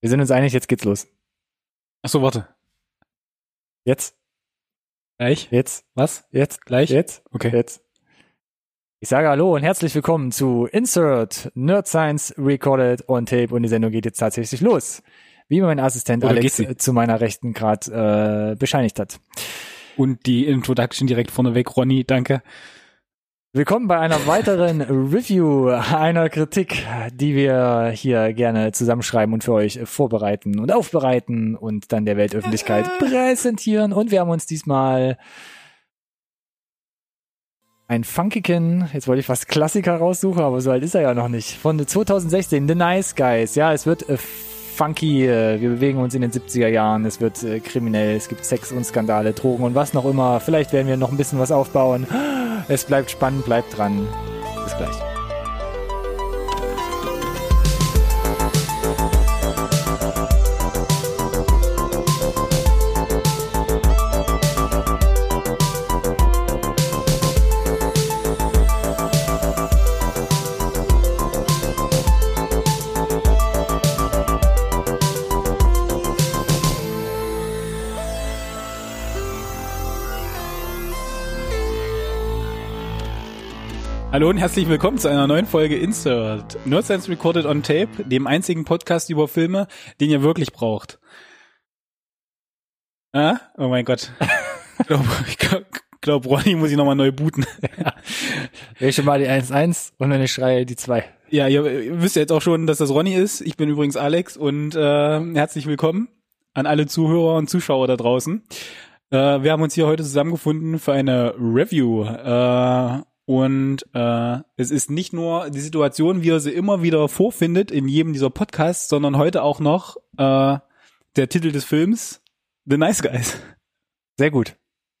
Wir sind uns einig, jetzt geht's los. Ach so, warte. Jetzt, Gleich? jetzt, Was? jetzt, Gleich? jetzt, Okay. jetzt. Ich sage Hallo und herzlich willkommen zu Insert Nerd Science Recorded on Tape und die Sendung geht jetzt tatsächlich los. Wie mein Assistent Oder Alex zu meiner Rechten gerade äh, bescheinigt hat. Und die Introduction direkt vorneweg, Ronny, danke. Willkommen bei einer weiteren Review einer Kritik, die wir hier gerne zusammenschreiben und für euch vorbereiten und aufbereiten und dann der Weltöffentlichkeit präsentieren. Und wir haben uns diesmal ein Funkiken, jetzt wollte ich fast Klassiker raussuchen, aber so alt ist er ja noch nicht, von 2016, The Nice Guys. Ja, es wird äh, funky, äh, wir bewegen uns in den 70er Jahren, es wird äh, kriminell, es gibt Sex und Skandale, Drogen und was noch immer. Vielleicht werden wir noch ein bisschen was aufbauen. Es bleibt spannend, bleibt dran. Bis gleich. Hallo und herzlich willkommen zu einer neuen Folge Insert. Nerd Science Recorded on Tape, dem einzigen Podcast über Filme, den ihr wirklich braucht. Ah? Oh mein Gott. Ich glaube, glaub, glaub, Ronny muss ich nochmal neu booten. Ich schon mal die 1-1 und wenn ich schreie, die 2. Ja, ihr, ihr wisst ja jetzt auch schon, dass das Ronny ist. Ich bin übrigens Alex und äh, herzlich willkommen an alle Zuhörer und Zuschauer da draußen. Äh, wir haben uns hier heute zusammengefunden für eine Review. Äh, und äh, es ist nicht nur die Situation, wie ihr sie immer wieder vorfindet in jedem dieser Podcasts, sondern heute auch noch äh, der Titel des Films The Nice Guys. Sehr gut.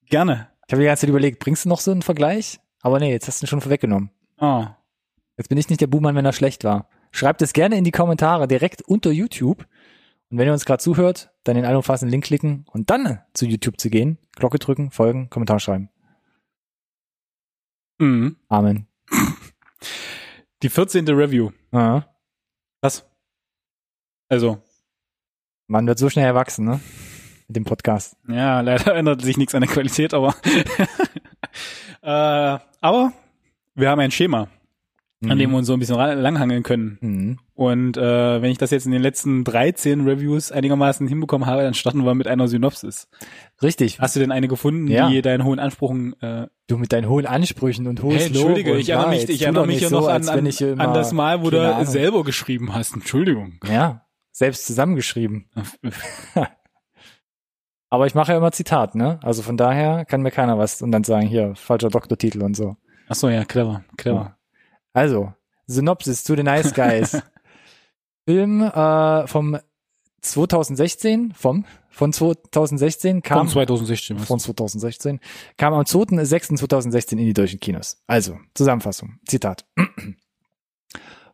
Gerne. Ich habe die ganze Zeit überlegt, bringst du noch so einen Vergleich? Aber nee, jetzt hast du ihn schon vorweggenommen. Ah, Jetzt bin ich nicht der Buhmann, wenn er schlecht war. Schreibt es gerne in die Kommentare direkt unter YouTube. Und wenn ihr uns gerade zuhört, dann den allumfassenden Link klicken und dann zu YouTube zu gehen, Glocke drücken, folgen, Kommentar schreiben. Mhm. Amen. Die 14. Review. Aha. Was? Also, Man wird so schnell erwachsen, ne? Mit dem Podcast. Ja, leider ändert sich nichts an der Qualität, aber äh, aber wir haben ein Schema, an dem wir uns so ein bisschen langhangeln können. Mhm. Und äh, wenn ich das jetzt in den letzten 13 Reviews einigermaßen hinbekommen habe, dann starten wir mit einer Synopsis. Richtig. Hast du denn eine gefunden, Ja. die deinen hohen Ansprüchen äh, Du mit deinen hohen Ansprüchen und hohes hey, Entschuldige, Lob ich erinnere ja, mich, ich erinnere mich ja so, noch an, an, immer, an das Mal, wo du Ahnung. selber geschrieben hast. Entschuldigung. Ja, selbst zusammengeschrieben. Aber ich mache ja immer Zitat, ne? Also von daher kann mir keiner was und dann sagen, hier, falscher Doktortitel und so. Ach so, ja, clever, clever. Also, Synopsis zu den Nice Guys. Film äh, vom 2016, vom, von 2016 kam, Von 2016. was? von 2016, kam am 2.6.2016 in die deutschen Kinos. Also, Zusammenfassung, Zitat.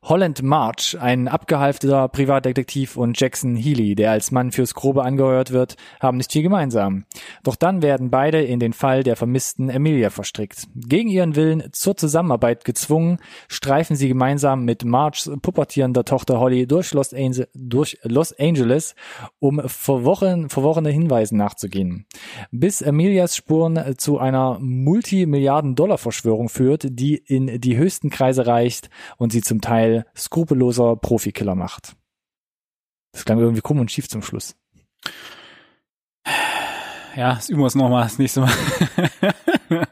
Holland March, ein abgehalfteter Privatdetektiv und Jackson Healy, der als Mann fürs Grobe angeheuert wird, haben nicht viel gemeinsam. Doch dann werden beide in den Fall der vermissten Emilia verstrickt. Gegen ihren Willen zur Zusammenarbeit gezwungen, streifen sie gemeinsam mit Marchs pubertierender Tochter Holly durch Los, Ange durch Los Angeles, um verworren, verworrene Hinweisen nachzugehen. Bis Emilias Spuren zu einer Multimilliarden-Dollar-Verschwörung führt, die in die höchsten Kreise reicht und sie zum Teil skrupelloser Profikiller macht. Das klang irgendwie krumm und schief zum Schluss. Ja, das üben wir es nochmal das nächste Mal.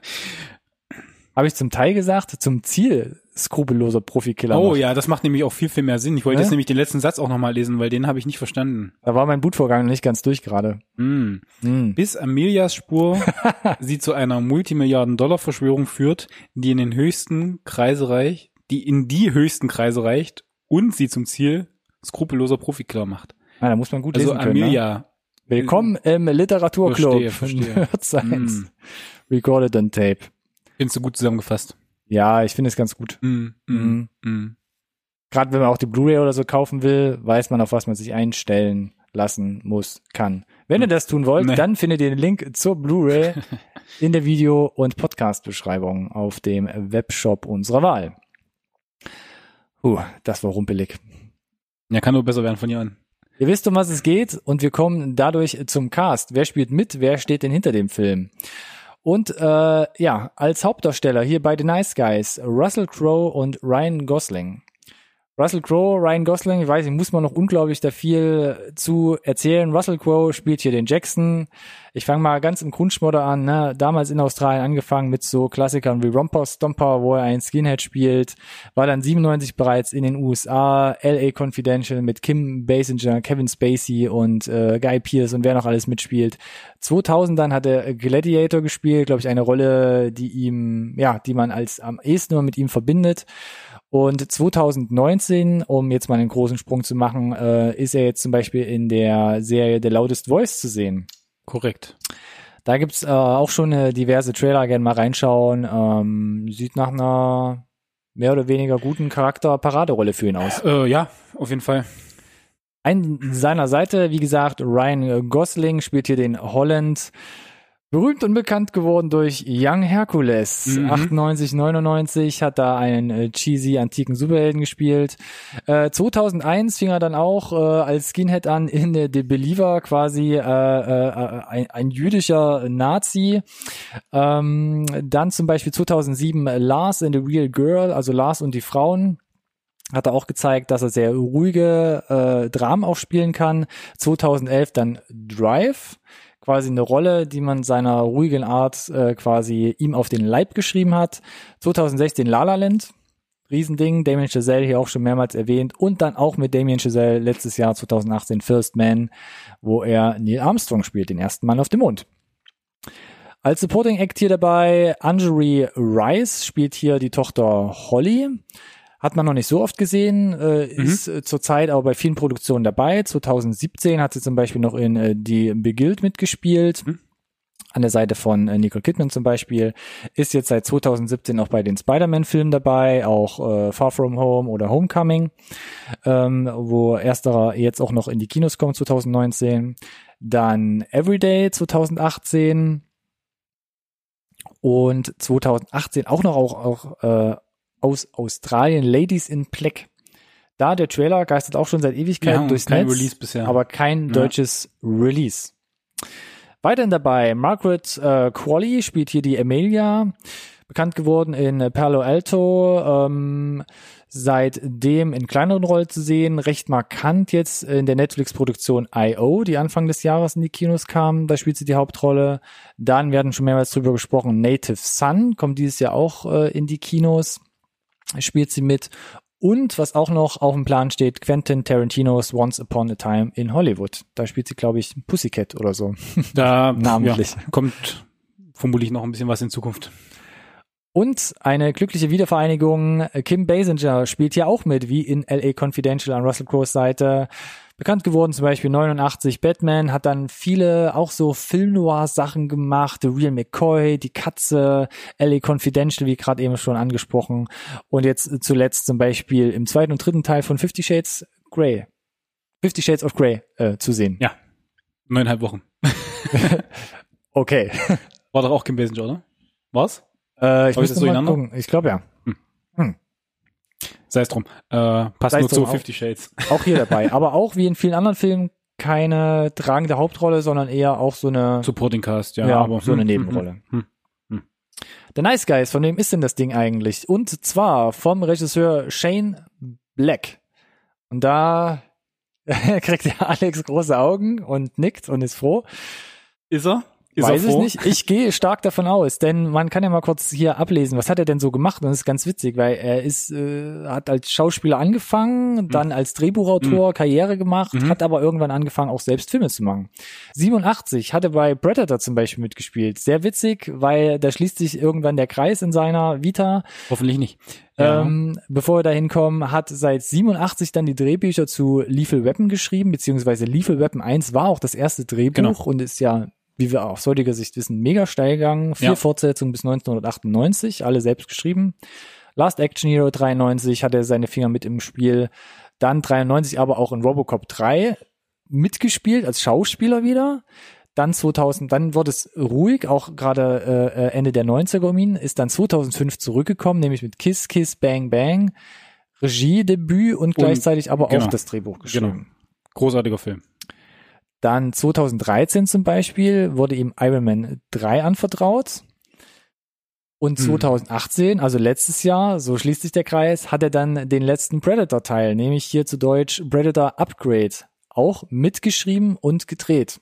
Habe ich zum Teil gesagt, zum Ziel skrupelloser Profikiller Oh macht. ja, das macht nämlich auch viel, viel mehr Sinn. Ich wollte Ne? jetzt nämlich den letzten Satz auch nochmal lesen, weil den habe ich nicht verstanden. Da war mein Bootvorgang nicht ganz durch gerade. Mm. Hm. Bis Amelias Spur sie zu einer Multimilliarden-Dollar-Verschwörung führt, die in den höchsten Kreise reicht, die in die höchsten Kreise reicht und sie zum Ziel skrupelloser Profikiller macht. Ah, da muss man gut Also lesen können. Ne? Willkommen im Literaturclub. Verstehe, verstehe. Nerd Science. Mm. Recorded on Tape. Findest du gut zusammengefasst. Ja, ich finde es ganz gut. Mm, mm, Mhm. mm. Gerade wenn man auch die Blu-ray oder so kaufen will, weiß man, auf was man sich einstellen lassen muss, kann. Wenn ihr das tun wollt, Nee. dann findet ihr den Link zur Blu-ray in der Video- und Podcast-Beschreibung auf dem Webshop unserer Wahl. Uh, das war rumpelig. Ja, kann nur besser werden von hier an. Ihr wisst, um was es geht und wir kommen dadurch zum Cast. Wer spielt mit? Wer steht denn hinter dem Film? Und äh, ja, als Hauptdarsteller hier bei The Nice Guys Russell Crowe und Ryan Gosling. Russell Crowe, Ryan Gosling, ich weiß nicht, muss man noch unglaublich da viel zu erzählen. Russell Crowe spielt hier den Jackson. Ich fange mal ganz im Grundschmodder an. Ne? Damals in Australien angefangen mit so Klassikern wie Romper Stomper, wo er einen Skinhead spielt. War dann 97 bereits in den USA. LA Confidential mit Kim Basinger, Kevin Spacey und äh, Guy Pearce und wer noch alles mitspielt. 2000 dann hat er Gladiator gespielt, glaube ich, eine Rolle, die ihm, ja, die man als am ehesten nur mit ihm verbindet. Und 2019, um jetzt mal einen großen Sprung zu machen, äh, ist er jetzt zum Beispiel in der Serie The Loudest Voice zu sehen. Korrekt. Da gibt's äh, auch schon äh, diverse Trailer, gerne mal reinschauen. Ähm, sieht nach einer mehr oder weniger guten Charakter-Paraderolle für ihn aus. Äh, ja, auf jeden Fall. An seiner Seite, wie gesagt, Ryan Gosling spielt hier den Holland. Berühmt und bekannt geworden durch Young Hercules. Mhm. 98, 99 hat da einen äh, cheesy antiken Superhelden gespielt. Äh, 2001 fing er dann auch äh, als Skinhead an in The Believer, quasi äh, äh, ein, ein jüdischer Nazi. Ähm, dann zum Beispiel 2007 Lars and the Real Girl, also Lars und die Frauen hat er auch gezeigt, dass er sehr ruhige äh, Dramen aufspielen kann. 2011 dann Drive, quasi eine Rolle, die man seiner ruhigen Art äh, quasi ihm auf den Leib geschrieben hat. 2016 La La Land, Riesending, Damien Chazelle hier auch schon mehrmals erwähnt und dann auch mit Damien Chazelle letztes Jahr 2018 First Man, wo er Neil Armstrong spielt, den ersten Mann auf dem Mond. Als Supporting Act hier dabei Anjuri Rice spielt hier die Tochter Holly. Hat man noch nicht so oft gesehen, äh, Mhm. ist äh, zurzeit aber bei vielen Produktionen dabei. 2017 hat sie zum Beispiel noch in äh, Die Beguild mitgespielt. Mhm. An der Seite von äh, Nicole Kidman zum Beispiel. Ist jetzt seit 2017 auch bei den Spider-Man-Filmen dabei, auch äh, Far From Home oder Homecoming, ähm, wo ersterer jetzt auch noch in die Kinos kommt 2019. Dann Everyday 2018 und 2018 auch noch auch, auch äh, aus Australien Ladies in Black. Da der Trailer geistert auch schon seit Ewigkeiten Ja, durchs kein Netz, Release bisher. aber kein Ja. deutsches Release. Weiterhin dabei Margaret äh, Qualley spielt hier die Amelia, bekannt geworden in Palo Alto, ähm, seitdem in kleineren Rollen zu sehen, recht markant jetzt in der Netflix-Produktion I.O., die Anfang des Jahres in die Kinos kam, da spielt sie die Hauptrolle. Dann werden schon mehrmals drüber gesprochen, Native Son kommt dieses Jahr auch äh, in die Kinos, spielt sie mit. Und was auch noch auf dem Plan steht, Quentin Tarantinos Once Upon a Time in Hollywood. Da spielt sie, glaube ich, Pussycat oder so. Da Namentlich. Ja, kommt vermutlich noch ein bisschen was in Zukunft. Und eine glückliche Wiedervereinigung. Kim Basinger spielt hier auch mit, wie in LA Confidential an Russell Crowe's Seite. Bekannt geworden zum Beispiel 89 Batman, hat dann viele auch so Film-Noir-Sachen gemacht. The Real McCoy, Die Katze, LA Confidential, wie gerade eben schon angesprochen. Und jetzt zuletzt zum Beispiel im zweiten und dritten Teil von Fifty Shades Grey. Fifty Shades of Grey äh, zu sehen. Ja. Neuneinhalb Wochen. Okay. War doch auch Kim Basinger, oder? War's? Äh, ich müsste so mal gucken. Ich glaube ja. Sei es drum. Äh, passt Sei nur zu drum, auch- Fifty Shades. Auch hier dabei. Aber auch wie in vielen anderen Filmen keine tragende Hauptrolle, sondern eher auch so eine, Supporting Cast, ja. ja, aber, so eine hm, Nebenrolle. hm, hm. The Nice Guys, von wem ist denn das Ding eigentlich? Und zwar vom Regisseur Shane Black. Und da kriegt ja Alex große Augen und nickt und ist froh. Ist er? Ist Weiß ich nicht. Ich gehe stark davon aus, denn man kann ja mal kurz hier ablesen, was hat er denn so gemacht? Und das ist ganz witzig, weil er ist, äh, hat als Schauspieler angefangen, dann als Drehbuchautor Karriere gemacht, Mhm. hat aber irgendwann angefangen, auch selbst Filme zu machen. 87 hat er bei Predator zum Beispiel mitgespielt. Sehr witzig, weil da schließt sich irgendwann der Kreis in seiner Vita. Hoffentlich nicht. Ja. Ähm, bevor wir da hinkommen, hat seit 87 dann die Drehbücher zu Lethal Weapon geschrieben, beziehungsweise Lethal Weapon 1 war auch das erste Drehbuch Genau. und ist ja, wie wir aus heutiger Sicht wissen, mega steil gegangen. Vier Ja. Fortsetzungen bis 1998, alle selbst geschrieben. Last Action Hero 93 hatte er seine Finger mit im Spiel. Dann 93 aber auch in Robocop 3 mitgespielt als Schauspieler wieder. Dann 2000, dann wurde es ruhig, auch gerade äh, äh, Ende der 90er um ihn, ist dann 2005 zurückgekommen, nämlich mit Kiss Kiss Bang Bang, Regiedebüt und gleichzeitig aber genau. auch das Drehbuch geschrieben. Großartiger Film. Dann 2013 zum Beispiel wurde ihm Iron Man 3 anvertraut. Und Hm. 2018, also letztes Jahr, so schließt sich der Kreis, hat er dann den letzten Predator-Teil, nämlich hier zu Deutsch Predator Upgrade, auch mitgeschrieben und gedreht.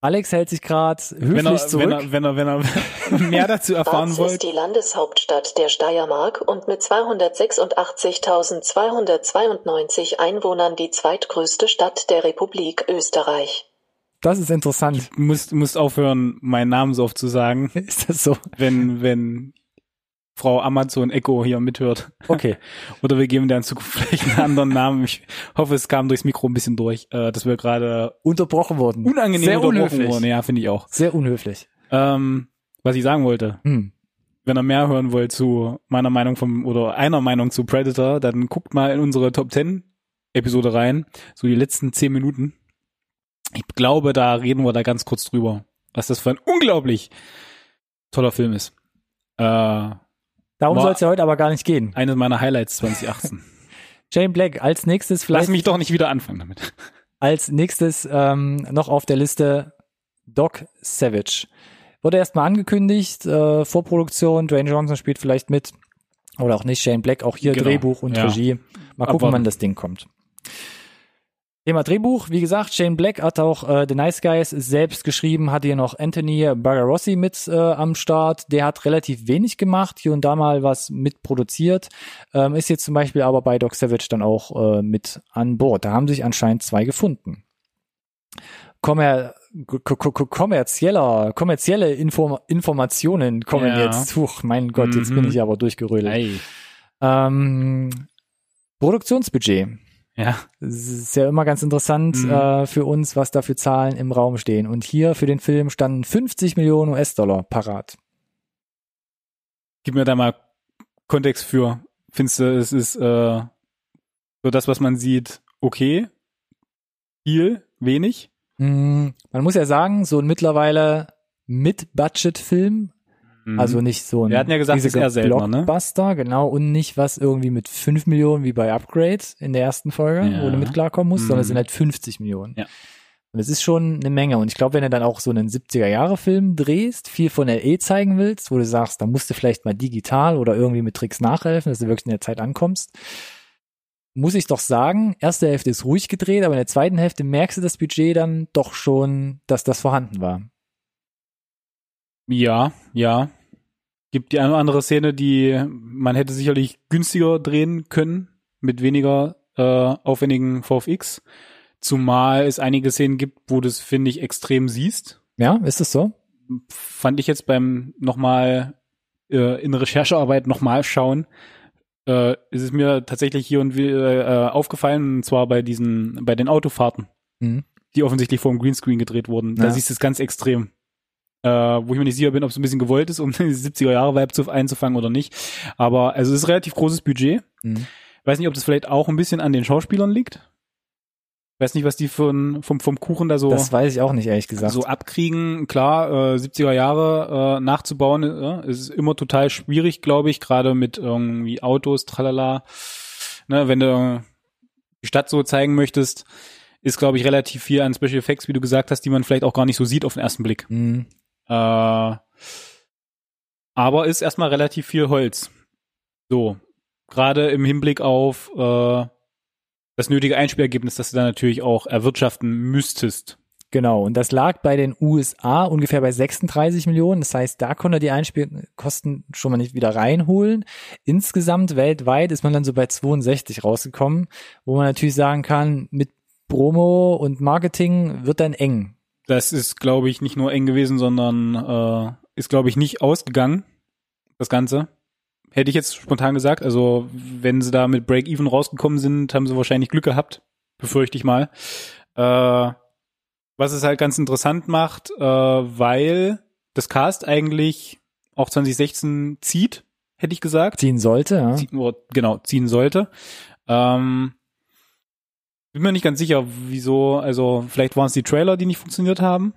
Alex hält sich gerade höflich Wenn er, zurück. wenn er, wenn er, wenn er mehr dazu erfahren Graz wollt. ist die Landeshauptstadt der Steiermark und mit 286.292 Einwohnern die zweitgrößte Stadt der Republik Österreich. das ist interessant. Du musst, musst aufhören, meinen Namen so oft zu sagen, Ist das so? wenn, wenn Frau Amazon Echo hier mithört. Okay. Oder wir geben der in Zukunft vielleicht einen anderen Namen. Ich hoffe, es kam durchs Mikro ein bisschen durch, äh, dass wir gerade Unterbrochen wurden. unangenehm Sehr unterbrochen unhöflich. wurden. Ja, finde ich auch. Sehr unhöflich. Ähm, was ich sagen wollte, Hm. wenn ihr mehr hören wollt zu meiner Meinung vom oder einer Meinung zu Predator, dann guckt mal in unsere Top 10 Episode rein, so die letzten 10 Minuten. Ich glaube, da reden wir da ganz kurz drüber, was das für ein unglaublich toller Film ist. Äh, Darum soll es ja heute aber gar nicht gehen. eines meiner Highlights 2018. Jane Black als nächstes vielleicht Lass mich doch nicht wieder anfangen damit. als nächstes ähm, noch auf der Liste Doc Savage. Wurde erstmal angekündigt, äh, Vorproduktion, Dwayne Johnson spielt vielleicht mit. Oder auch nicht, Shane Black, auch hier Genau, Drehbuch und ja. Regie. Mal gucken, Abwarten. wann das Ding kommt. Thema Drehbuch, wie gesagt, Shane Black hat auch äh, The Nice Guys selbst geschrieben, hat hier noch Anthony Bagarossi mit äh, am Start. Der hat relativ wenig gemacht, hier und da mal was mitproduziert, ähm, ist jetzt zum Beispiel aber bei Doc Savage dann auch äh, mit an Bord. Da haben sich anscheinend zwei gefunden. Kommer ko- ko- ko- kommerzieller, kommerzielle Inform Informationen kommen Ja. jetzt. Huch, mein Gott, jetzt Mhm. bin ich aber durchgerödelt. Ähm, Produktionsbudget. Ja, Es ist ja immer ganz interessant Mhm. äh, für uns, was da für Zahlen im Raum stehen. Und hier für den Film standen 50 Millionen US-Dollar parat. gib mir da mal Kontext für. Findest du, es ist äh, so das, was man sieht, okay? Viel? Wenig? Mm, Man muss ja sagen, so ein mittlerweile Mit-Budget-Film, Mhm. also nicht so ein Wir hatten ja gesagt, riesiger ist seltener, ne? Blockbuster, genau, und nicht was irgendwie mit 5 Millionen wie bei Upgrade in der ersten Folge, Ja. wo du mit klarkommen musst, sondern es Mhm. sind halt 50 Millionen. Ja. Und es ist schon eine Menge. Und ich glaube, wenn du dann auch so einen 70er-Jahre-Film drehst, viel von LE zeigen willst, wo du sagst, da musst du vielleicht mal digital oder irgendwie mit Tricks nachhelfen, dass du wirklich in der Zeit ankommst, muss ich doch sagen, erste Hälfte ist ruhig gedreht, aber in der zweiten Hälfte merkst du das Budget dann doch schon, dass das vorhanden war. Ja, ja. Gibt die eine oder andere Szene, die man hätte sicherlich günstiger drehen können, mit weniger äh, aufwendigen VFX. Zumal es einige Szenen gibt, wo du es, finde ich, extrem siehst. Ja, ist es so? Fand ich jetzt beim nochmal äh, in Recherchearbeit nochmal schauen, äh, ist es mir tatsächlich hier und wieder äh, aufgefallen, und zwar bei diesen, bei den Autofahrten, Mhm. die offensichtlich vor dem Greenscreen gedreht wurden. Da Ja. siehst du es ganz extrem. Äh, wo ich mir nicht sicher bin, ob es ein bisschen gewollt ist, um die 70er-Jahre-Vibe zu, einzufangen oder nicht. Aber also es ist relativ großes Budget. Mhm. Weiß nicht, ob das vielleicht auch ein bisschen an den Schauspielern liegt. Weiß nicht, was die von, vom, vom Kuchen da so, Das weiß ich auch nicht, ehrlich gesagt. so abkriegen. Klar, äh, 70er Jahre äh, nachzubauen, äh, ist immer total schwierig, glaube ich, gerade mit irgendwie Autos, tralala. Ne, wenn du die Stadt so zeigen möchtest, ist, glaube ich, relativ viel an Special Effects, wie du gesagt hast, die man vielleicht auch gar nicht so sieht auf den ersten Blick. Mhm. Äh, aber ist erstmal relativ viel Holz. So. Gerade im Hinblick auf äh, das nötige Einspielergebnis, das du dann natürlich auch erwirtschaften müsstest. Genau, und das lag bei den USA ungefähr bei 36 Millionen. Das heißt, da konnte die Einspielkosten schon mal nicht wieder reinholen. Insgesamt weltweit ist man dann so bei 62 rausgekommen, wo man natürlich sagen kann, mit Promo und Marketing wird dann eng. Das ist, glaube ich, nicht nur eng gewesen, sondern äh, ist, glaube ich, nicht ausgegangen, das Ganze. Hätte ich jetzt spontan gesagt. Also, wenn sie da mit Break-Even rausgekommen sind, haben sie wahrscheinlich Glück gehabt, befürchte ich mal. Äh, was es halt ganz interessant macht, äh, weil das Cast eigentlich auch 2016 zieht, hätte ich gesagt. Ziehen sollte, ja. Oder, genau, ziehen sollte. Ähm, bin mir nicht ganz sicher, wieso, also vielleicht waren es die Trailer, die nicht funktioniert haben.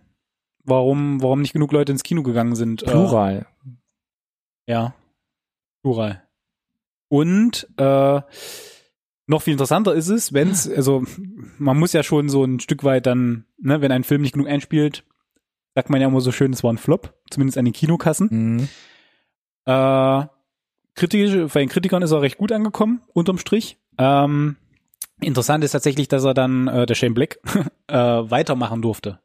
Warum, warum nicht genug Leute ins Kino gegangen sind. Plural. Äh, ja. Plural. Und äh, noch viel interessanter ist es, wenn es, also man muss ja schon so ein Stück weit dann, ne, wenn ein Film nicht genug einspielt, sagt man ja immer so schön, es war ein Flop, zumindest an den Kinokassen. Mhm. Äh, kritisch, bei den Kritikern ist er recht gut angekommen, unterm Strich. Ähm, interessant ist tatsächlich, dass er dann, äh, der Shane Black, äh, weitermachen durfte.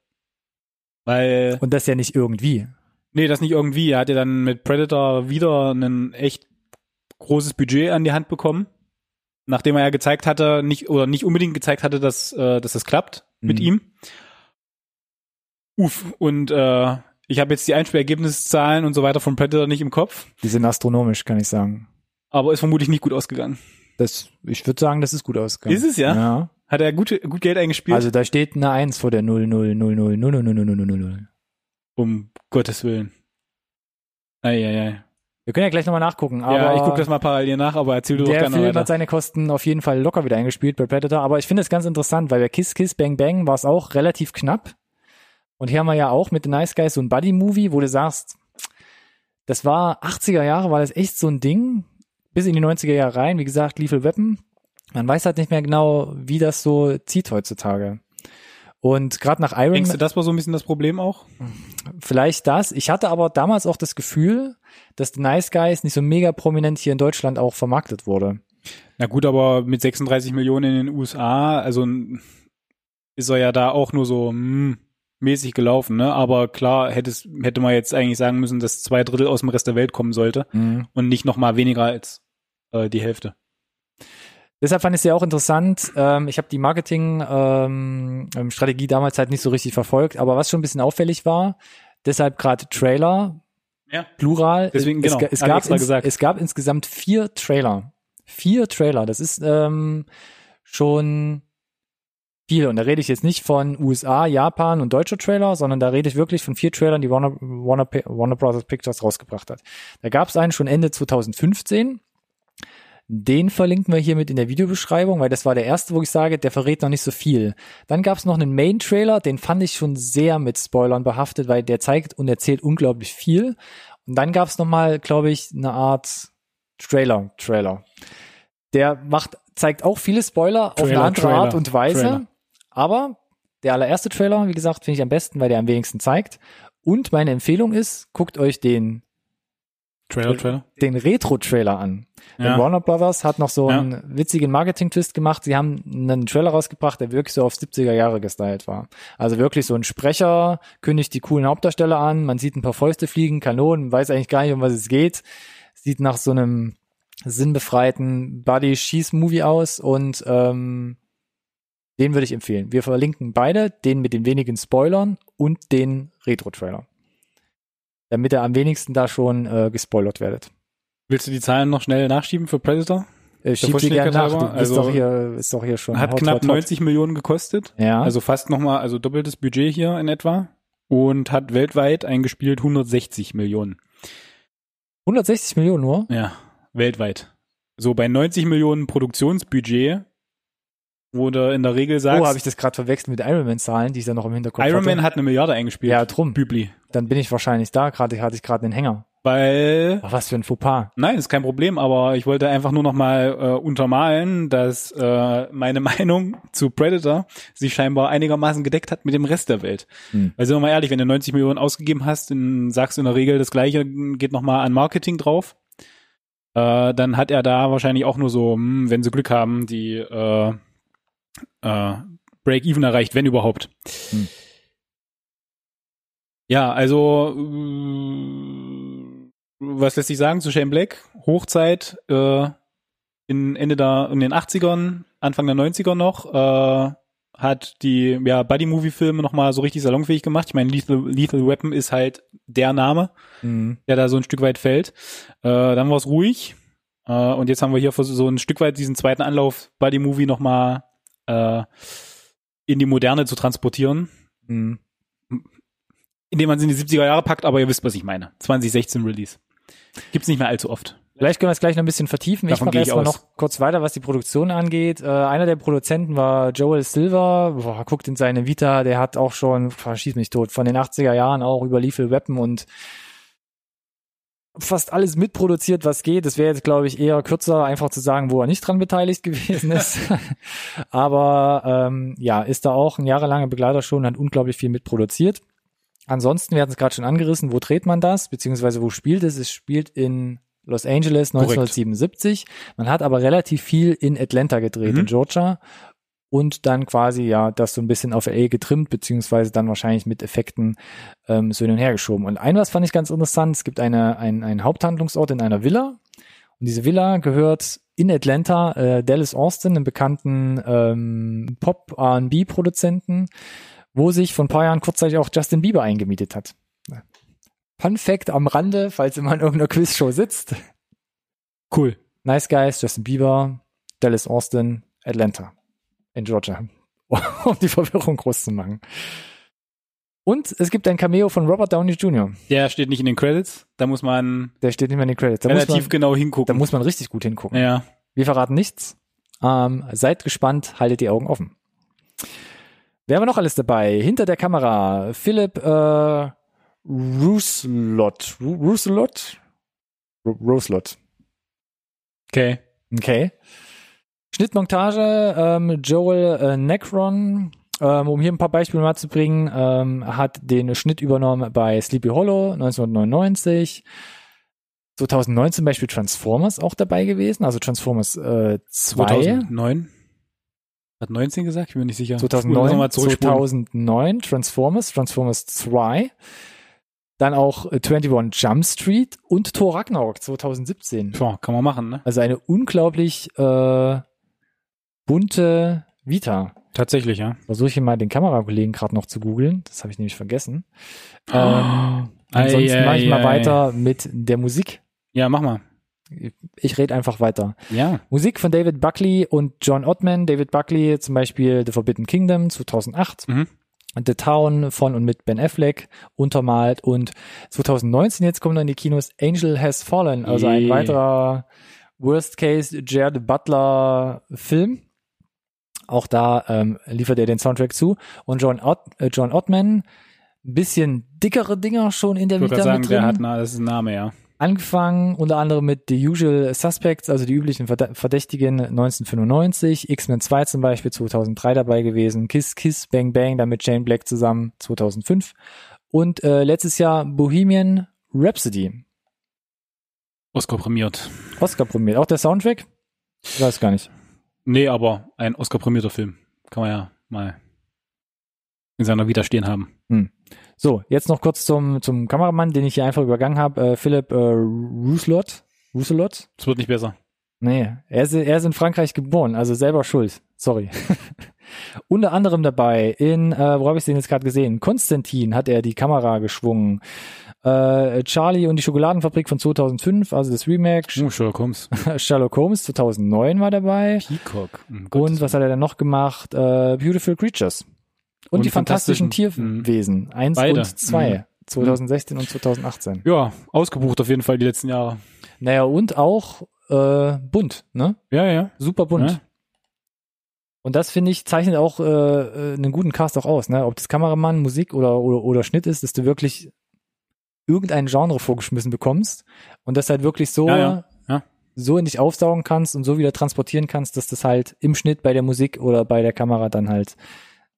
Weil, Und das ja nicht irgendwie. nee, das nicht irgendwie. Er hat ja dann mit Predator wieder ein echt großes Budget an die Hand bekommen. Nachdem er ja gezeigt hatte, nicht, oder nicht unbedingt gezeigt hatte, dass, äh, dass das klappt mit Mhm. ihm. Uff, und äh, ich habe jetzt die Einspielergebniszahlen und so weiter von Predator nicht im Kopf, Die sind astronomisch, kann ich sagen. aber ist vermutlich nicht gut ausgegangen. Das, ich würde sagen, das ist gut ausgegangen. Ist es, ja? Ja. Hat er gut, gut Geld eingespielt? Also da steht eine 1 vor der 0, 0, 0, 0, 0, 0, 0, 0, 0, 0, 0. um Gottes Willen. Eieiei. Wir können ja gleich nochmal nachgucken, aber Ja, ich gucke das mal parallel nach, aber erzähl du doch der gerne Film weiter. hat seine Kosten auf jeden Fall locker wieder eingespielt bei Predator, aber ich finde es ganz interessant, weil bei Kiss Kiss Bang Bang war es auch relativ knapp. Und hier haben wir ja auch mit The Nice Guys so ein Buddy-Movie, wo du sagst, das war 80er Jahre, war das echt so ein Ding, bis in die 90er Jahre rein, wie gesagt, Lethal Weapon. Man weiß halt nicht mehr genau, wie das so zieht heutzutage. Und gerade nach Iron Denkst du, das war so ein bisschen das Problem auch? vielleicht das. Ich hatte aber damals auch das Gefühl, dass The Nice Guys nicht so mega prominent hier in Deutschland auch vermarktet wurde. Na gut, aber mit 36 Millionen in den USA, also ist er ja da auch nur so hm, mäßig gelaufen, ne? Aber klar, hätte, es, hätte man jetzt eigentlich sagen müssen, dass zwei Drittel aus dem Rest der Welt kommen sollte und nicht noch mal weniger als äh, die Hälfte. Deshalb fand ich es ja auch interessant. Ähm, ich habe die Marketing-Strategie damals halt nicht so richtig verfolgt, aber was schon ein bisschen auffällig war, deshalb gerade Trailer, Ja. Plural. Deswegen, es, genau, es, ich gab ins, gesagt. es gab insgesamt vier Trailer. Vier Trailer. Das ist ähm, schon viel. Und da rede ich jetzt nicht von USA, Japan und deutscher Trailer, sondern da rede ich wirklich von vier Trailern, die Warner, Warner, Warner Brothers Pictures rausgebracht hat. Da gab es einen schon Ende 2015. Den verlinken wir hier mit in der Videobeschreibung, weil das war der erste, wo ich sage, der verrät noch nicht so viel. Dann gab es noch einen Main-Trailer, den fand ich schon sehr mit Spoilern behaftet, weil der zeigt und erzählt unglaublich viel. Und dann gab es nochmal, glaube ich, eine Art Trailer-Trailer. Der macht, zeigt auch viele Spoiler auf eine Trailer, andere Trailer, Art und Weise. Trailer. Aber der allererste Trailer, wie gesagt, finde ich am besten, weil der am wenigsten zeigt. Und meine Empfehlung ist, guckt euch den Trailer, Trailer. den Retro-Trailer an. Denn Ja. Warner Brothers hat noch so Ja. einen witzigen Marketing-Twist gemacht. Sie haben einen Trailer rausgebracht, der wirklich so auf 70er Jahre gestylt war. Also wirklich so ein Sprecher kündigt die coolen Hauptdarsteller an, man sieht ein paar Fäuste fliegen, Kanonen, weiß eigentlich gar nicht, um was es geht. Sieht nach so einem sinnbefreiten Buddy-Schieß-Movie aus und ähm, den würde ich empfehlen. Wir verlinken beide, den mit den wenigen Spoilern und den Retro-Trailer. Damit ihr am wenigsten da schon äh, gespoilert werdet. Willst du die Zahlen noch schnell nachschieben für Predator? Äh, Schieb sie Vollständigkeit gerne nach. Du also doch hier, ist doch hier schon. Hat hot, knapp hot, hot. 90 Millionen gekostet. Ja. Also fast nochmal, also doppeltes Budget hier in etwa. Und hat weltweit eingespielt 160 Millionen. 160 Millionen nur. Ja, weltweit. So bei 90 Millionen Produktionsbudget, wo du in der Regel sagst, oh, habe ich das gerade verwechselt mit Iron Man Zahlen, die ich da noch im Hinterkopf Iron hatte. Man hat eine Milliarde eingespielt. Ja, drum. Bübli. Dann bin ich wahrscheinlich da. Gerade hatte ich gerade einen Hänger. Weil, Ach, was für ein Fauxpas. nein, ist kein Problem, aber ich wollte einfach nur noch mal äh, untermalen, dass äh, meine Meinung zu Predator sich scheinbar einigermaßen gedeckt hat mit dem Rest der Welt. Hm. Weil sind wir mal ehrlich, wenn du 90 Millionen ausgegeben hast, dann sagst du in der Regel das Gleiche, geht noch mal an Marketing drauf. Äh, dann hat er da wahrscheinlich auch nur so, hm, wenn sie Glück haben, die äh, äh, Break-Even erreicht, wenn überhaupt. Hm. Ja, also äh, was lässt sich sagen zu Shane Black? Hochzeit äh, in Ende der in den 80ern, Anfang der 90er noch, äh, hat die ja Buddy-Movie-Filme nochmal so richtig salonfähig gemacht. Ich meine, Lethal, Lethal Weapon ist halt der Name, Mhm. der da so ein Stück weit fällt. Äh, dann war es ruhig. Äh, und jetzt haben wir hier so ein Stück weit diesen zweiten Anlauf, Buddy-Movie nochmal äh, in die Moderne zu transportieren Mhm. indem man sie in die 70er Jahre packt, aber ihr wisst, was ich meine. 2016 Release. Gibt's nicht mehr allzu oft. Vielleicht können wir es gleich noch ein bisschen vertiefen. Davon ich mache erstmal noch kurz weiter, was die Produktion angeht. Äh, einer der Produzenten war Joel Silver. Boah, guckt in seine Vita, der hat auch schon, schieß mich tot, von den 80er Jahren auch über Lethal Weapon und fast alles mitproduziert, was geht. Es wäre jetzt, glaube ich, eher kürzer, einfach zu sagen, wo er nicht dran beteiligt gewesen ist. Aber ähm, ja, ist da auch ein jahrelanger Begleiter schon, hat unglaublich viel mitproduziert. Ansonsten, wir hatten es gerade schon angerissen, wo dreht man das, beziehungsweise wo spielt es? Es spielt in Los Angeles 1977. Man hat aber relativ viel in Atlanta gedreht, Mhm. in Georgia. Und dann quasi ja das so ein bisschen auf LA getrimmt, beziehungsweise dann wahrscheinlich mit Effekten ähm, so hin und her geschoben. Und ein was fand ich ganz interessant, es gibt eine, ein, einen Haupthandlungsort in einer Villa. Und diese Villa gehört in Atlanta äh, Dallas Austin, einem bekannten ähm, Pop-R&B-Produzenten, wo sich vor ein paar Jahren kurzzeitig auch Justin Bieber eingemietet hat. Fun Fact am Rande, falls ihr mal in irgendeiner Quizshow sitzt. Cool. Nice Guys, Justin Bieber, Dallas Austin, Atlanta in Georgia, um die Verwirrung groß zu machen. Und es gibt ein Cameo von Robert Downey Jr. Der steht nicht in den Credits. Da muss man Der steht nicht mehr in den Credits. Da, muss relativ man, genau da hingucken. muss man richtig gut hingucken. ja. Wir verraten nichts. Ähm, seid gespannt, haltet die Augen offen. Wer war noch alles dabei? Hinter der Kamera Philipp äh, Ruslot. Ru- Ruslot? Ru- Ruslot. Okay. Okay. Schnittmontage, ähm, Joel äh, Necron, ähm, um hier ein paar Beispiele mal zu bringen, ähm, hat den Schnitt übernommen bei Sleepy Hollow 1999. 2009 zum Beispiel Transformers auch dabei gewesen, also Transformers äh, 2. 2009. Hat 19 gesagt? Ich bin mir nicht sicher. Spul 2009, nochmal zurückspulen. 2009 Transformers, Transformers 2. Dann auch äh, 21 Jump Street und Thor Ragnarok 2017. Boah, kann man machen, ne? Also eine unglaublich äh, bunte Vita. Tatsächlich, ja. Versuche ich hier mal den Kamerakollegen gerade noch zu googeln. Das habe ich nämlich vergessen. Ähm, Ei, ansonsten mache ich mal ei. weiter mit der Musik. Ja, mach mal. Ich rede einfach weiter. Ja. Musik von David Buckley und John Ottman. David Buckley zum Beispiel The Forbidden Kingdom 2008. Mhm. The Town von und mit Ben Affleck untermalt und 2019 jetzt kommt noch in die Kinos Angel Has Fallen, also ein weiterer Worst Case Jared Butler Film. Auch da ähm, liefert er den Soundtrack zu und John, Ott, äh, John Ottman, ein bisschen dickere Dinger schon in der Vita sagen, mit der drin. hat, na, das ist ein Name, ja. Angefangen unter anderem mit The Usual Suspects, also die üblichen Verd- Verdächtigen 1995, X-Men 2 zum Beispiel 2003 dabei gewesen, Kiss Kiss Bang Bang, dann mit Jane Black zusammen 2005 und äh, letztes Jahr Bohemian Rhapsody, Oscar prämiert. Oscar prämiert. Auch der Soundtrack? Ich weiß gar nicht. Nee, aber ein Oscar prämierter Film. Kann man ja mal in seiner Vita stehen haben. So, jetzt noch kurz zum, zum Kameramann, den ich hier einfach übergangen habe, äh, Philipp äh, Rousselot. Rousselot? Es wird nicht besser. Nee, er ist, er ist in Frankreich geboren, also selber schuld. Sorry. Unter anderem dabei in, äh, wo habe ich den jetzt gerade gesehen? Konstantin hat er die Kamera geschwungen. Äh, Charlie und die Schokoladenfabrik von 2005, also das Remake. Oh, Sherlock Holmes. Sherlock Holmes 2009 war dabei. Peacock. Um Und was hat er denn noch gemacht? Äh, Beautiful Creatures. Und, Und die fantastischen, fantastischen, Tierwesen. Eins Beide. und zwei. Mhm. 2016 und 2018. Ja, ausgebucht auf jeden Fall die letzten Jahre. Naja, und auch äh, bunt, ne? Ja, ja. Super bunt. Ja. Und das finde ich zeichnet auch äh, äh, einen guten Cast auch aus, ne? Ob das Kameramann, Musik oder, oder oder Schnitt ist, dass du wirklich irgendein Genre vorgeschmissen bekommst und das halt wirklich so Ja, ja, ja. so in dich aufsaugen kannst und so wieder transportieren kannst, dass das halt im Schnitt bei der Musik oder bei der Kamera dann halt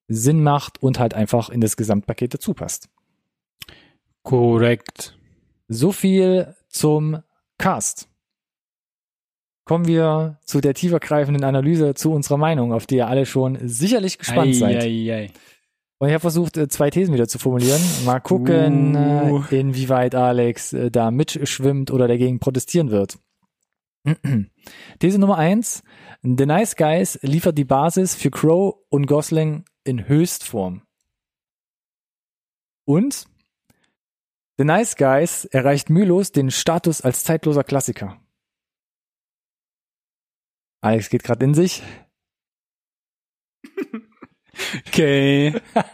Sinn macht und halt einfach in das Gesamtpaket dazu passt. Korrekt. So viel zum Cast. Kommen wir zu der tiefergreifenden Analyse zu unserer Meinung, auf die ihr alle schon sicherlich gespannt Ei, seid. ei, ei. Und ich habe versucht, äh, zwei Thesen wieder zu formulieren. Mal gucken, Uh. äh, inwieweit Alex äh, da mitschwimmt oder dagegen protestieren wird. These Nummer eins. The Nice Guys liefert die Basis für Crow und Gosling in Höchstform. Und The Nice Guys erreicht mühelos den Status als zeitloser Klassiker. Alex geht gerade in sich. Okay.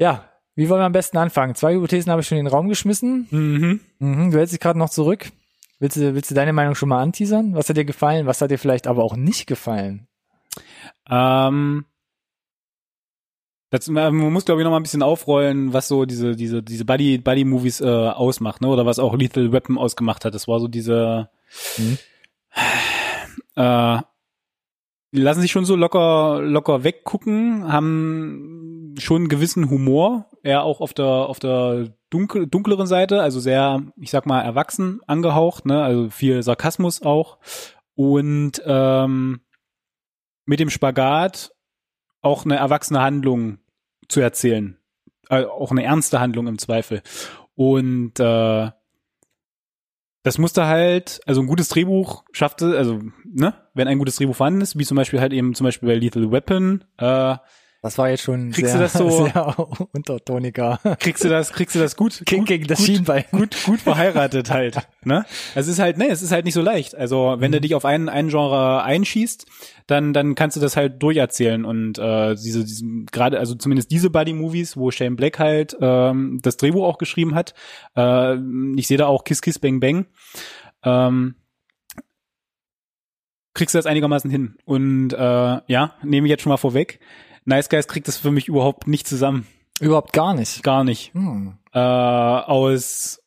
ja, wie wollen wir am besten anfangen? Zwei Hypothesen habe ich schon in den Raum geschmissen. mhm. Mhm, du hältst dich gerade noch zurück. Willst du, willst du deine Meinung schon mal anteasern? Was hat dir gefallen? Was hat dir vielleicht aber auch nicht gefallen? Ähm, Das, man muss, glaube ich, noch mal ein bisschen aufrollen, was so diese, diese, diese Buddy, Buddy-Movies äh, ausmacht, ne? Oder was auch Lethal Weapon ausgemacht hat. Das war so diese Mhm. Äh, die lassen sich schon so locker, locker weggucken, haben schon einen gewissen Humor, eher auch auf der, auf der dunkel, dunkleren Seite, also sehr, ich sag mal, erwachsen angehaucht, ne? Also viel Sarkasmus auch. Und ähm, mit dem Spagat auch eine erwachsene Handlung zu erzählen. Äh, auch eine ernste Handlung im Zweifel. Und äh, das musste halt, also ein gutes Drehbuch schaffte, also, ne, wenn ein gutes Drehbuch vorhanden ist, wie zum Beispiel halt eben zum Beispiel bei Lethal Weapon, äh, Das war jetzt schon Kriegst sehr, du das so- sehr untertoniger. kriegst du das, kriegst du das gut, Kick gut, gegen das gut, Schienbein. gut, gut verheiratet halt, ne? Es ist halt, ne, es ist halt nicht so leicht. Also, wenn Mhm. du dich auf einen, einen Genre einschießt, dann, dann kannst du das halt durcherzählen und äh, diese, diesen, gerade, also zumindest diese Buddy-Movies, wo Shane Black halt ähm, das Drehbuch auch geschrieben hat. Äh, ich sehe da auch Kiss Kiss Bang Bang. Ähm, kriegst du das einigermaßen hin. Und äh, ja, nehme ich jetzt schon mal vorweg. Nice Guys kriegt das für mich überhaupt nicht zusammen. Überhaupt gar nicht. Gar nicht. Hm. Äh, aus,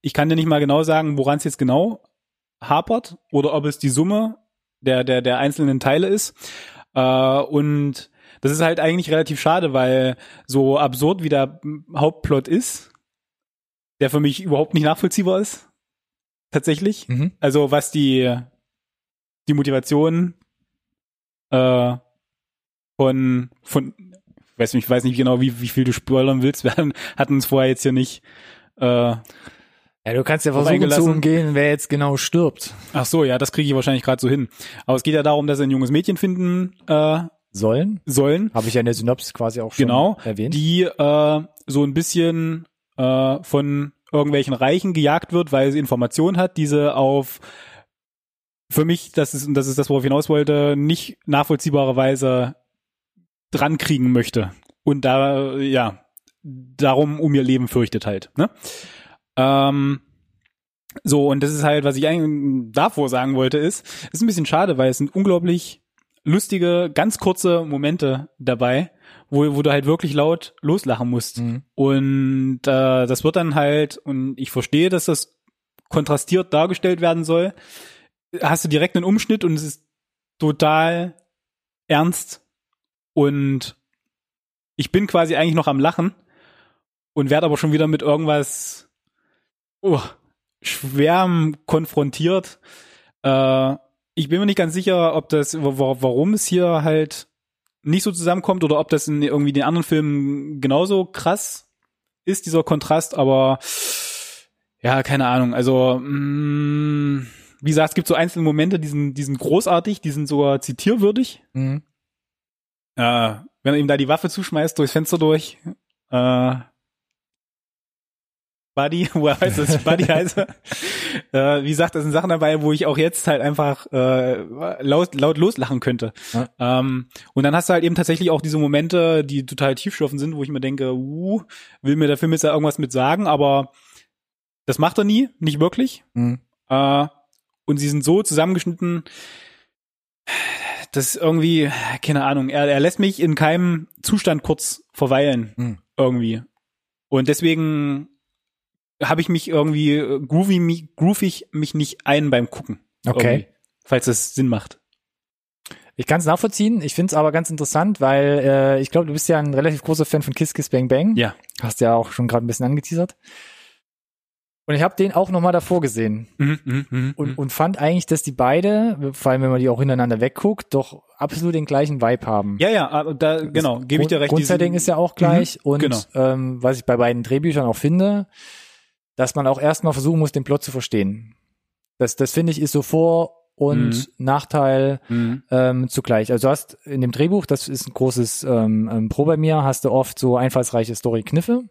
ich kann dir nicht mal genau sagen, woran es jetzt genau hapert oder ob es die Summe der, der, der einzelnen Teile ist. Äh, und das ist halt eigentlich relativ schade, weil so absurd wie der Hauptplot ist, der für mich überhaupt nicht nachvollziehbar ist. Tatsächlich. Mhm. Also was die, die Motivation äh, von, von, ich weiß nicht, ich weiß nicht genau, wie, wie viel du spoilern willst. Wir hatten uns vorher jetzt hier nicht. Äh, Ja, du kannst ja versuchen zu umgehen, wer jetzt genau stirbt. ach so, ja, das kriege ich wahrscheinlich gerade so hin. Aber es geht ja darum, dass sie ein junges Mädchen finden äh, Sollen? sollen, Habe ich ja in der Synopsis quasi auch schon genau, erwähnt. die äh, so ein bisschen äh, von irgendwelchen Reichen gejagt wird, weil sie Informationen hat, die sie auf für mich, das ist, und das ist das, worauf ich hinaus wollte, nicht nachvollziehbare Weise dran kriegen möchte. Und da, ja, darum um ihr Leben fürchtet halt. Ne? Ähm, so, und das ist halt, was ich eigentlich davor sagen wollte, ist, ist ein bisschen schade, weil es sind unglaublich lustige, ganz kurze Momente dabei, wo, wo du halt wirklich laut loslachen musst. Mhm. Und äh, das wird dann halt, und ich verstehe, dass das kontrastiert dargestellt werden soll, hast du direkt einen Umschnitt und es ist total ernst und ich bin quasi eigentlich noch am Lachen und werde aber schon wieder mit irgendwas oh, schwerem konfrontiert. Äh, ich bin mir nicht ganz sicher, ob das, wa- wa- warum es hier halt nicht so zusammenkommt oder ob das in irgendwie den anderen Filmen genauso krass ist, dieser Kontrast, aber ja, keine Ahnung. Also, mh, wie gesagt, es gibt so einzelne Momente, die sind, die sind großartig, die sind sogar zitierwürdig. Mhm. Äh, wenn er ihm da die Waffe zuschmeißt, durchs Fenster durch. Äh, Buddy, woher heißt das? Buddy heißt er. Äh, wie gesagt, das sind Sachen dabei, wo ich auch jetzt halt einfach äh, laut, laut loslachen könnte. Ja. Ähm, und dann hast du halt eben tatsächlich auch diese Momente, die total tiefstoffen sind, wo ich mir denke, uh, will mir der Film jetzt da irgendwas mit sagen, aber das macht er nie, nicht wirklich. Mhm. Äh, und sie sind so zusammengeschnitten, dass irgendwie, keine Ahnung, er, er lässt mich in keinem Zustand kurz verweilen. Mhm. Irgendwie. Und deswegen habe ich mich irgendwie groovy, mi- groove ich mich nicht ein beim Gucken. Okay. Falls das Sinn macht. Ich kann es nachvollziehen. Ich finde es aber ganz interessant, weil äh, ich glaube, du bist ja ein relativ großer Fan von Kiss Kiss Bang Bang. Ja. Hast ja auch schon gerade ein bisschen angeteasert. Und ich habe den auch noch mal davor gesehen Mhm, mhm, mhm, und, und fand eigentlich, dass die beide, vor allem wenn man die auch hintereinander wegguckt, doch absolut den gleichen Vibe haben. ja, ja, da, genau, gebe ich dir recht. Grundsetting ist ja auch gleich und genau. ähm, was ich bei beiden Drehbüchern auch finde, dass man auch erstmal versuchen muss, den Plot zu verstehen. Das, das finde ich ist so Vor- und Mhm. Nachteil Mhm. ähm, zugleich. Also du hast in dem Drehbuch, das ist ein großes ähm, ähm, Pro bei mir, hast du oft so einfallsreiche Story-Kniffe,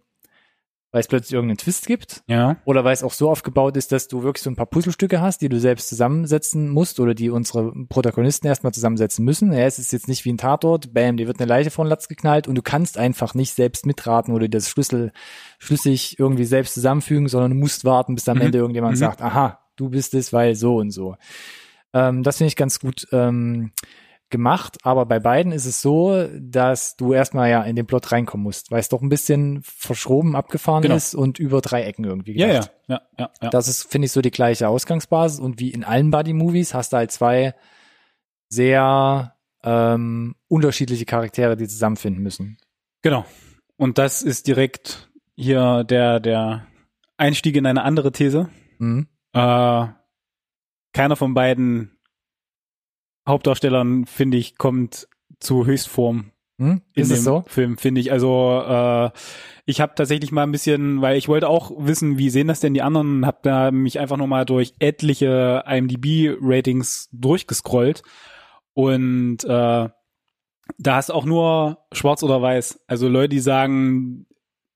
weil es plötzlich irgendeinen Twist gibt. Ja. Oder weil es auch so aufgebaut ist, dass du wirklich so ein paar Puzzlestücke hast, die du selbst zusammensetzen musst oder die unsere Protagonisten erstmal zusammensetzen müssen. Ja, es ist jetzt nicht wie ein Tatort, bam, dir wird eine Leiche vor den Latz geknallt und du kannst einfach nicht selbst mitraten oder das Schlüssel schlüssig irgendwie selbst zusammenfügen, sondern du musst warten, bis am Mhm. Ende irgendjemand Mhm. sagt, aha, du bist es, weil so und so. Ähm, das finde ich ganz gut ähm, gemacht, aber bei beiden ist es so, dass du erstmal ja in den Plot reinkommen musst, weil es doch ein bisschen verschroben abgefahren Genau. ist und über drei Ecken irgendwie Ja, gedacht. ja, ja, ja, ja. Das ist, finde ich, so die gleiche Ausgangsbasis und wie in allen Buddy-Movies hast du halt zwei sehr ähm, unterschiedliche Charaktere, die zusammenfinden müssen. Genau. Und das ist direkt hier der, der Einstieg in eine andere These. Mhm. Äh, keiner von beiden Hauptdarstellern, finde ich, kommt zu Höchstform Hm? in Ist dem so? Film, finde ich. Also äh, ich habe tatsächlich mal ein bisschen, weil ich wollte auch wissen, wie sehen das denn die anderen, habe da mich einfach noch mal durch etliche IMDb-Ratings durchgescrollt und äh, da hast auch nur Schwarz oder Weiß. Also Leute, die sagen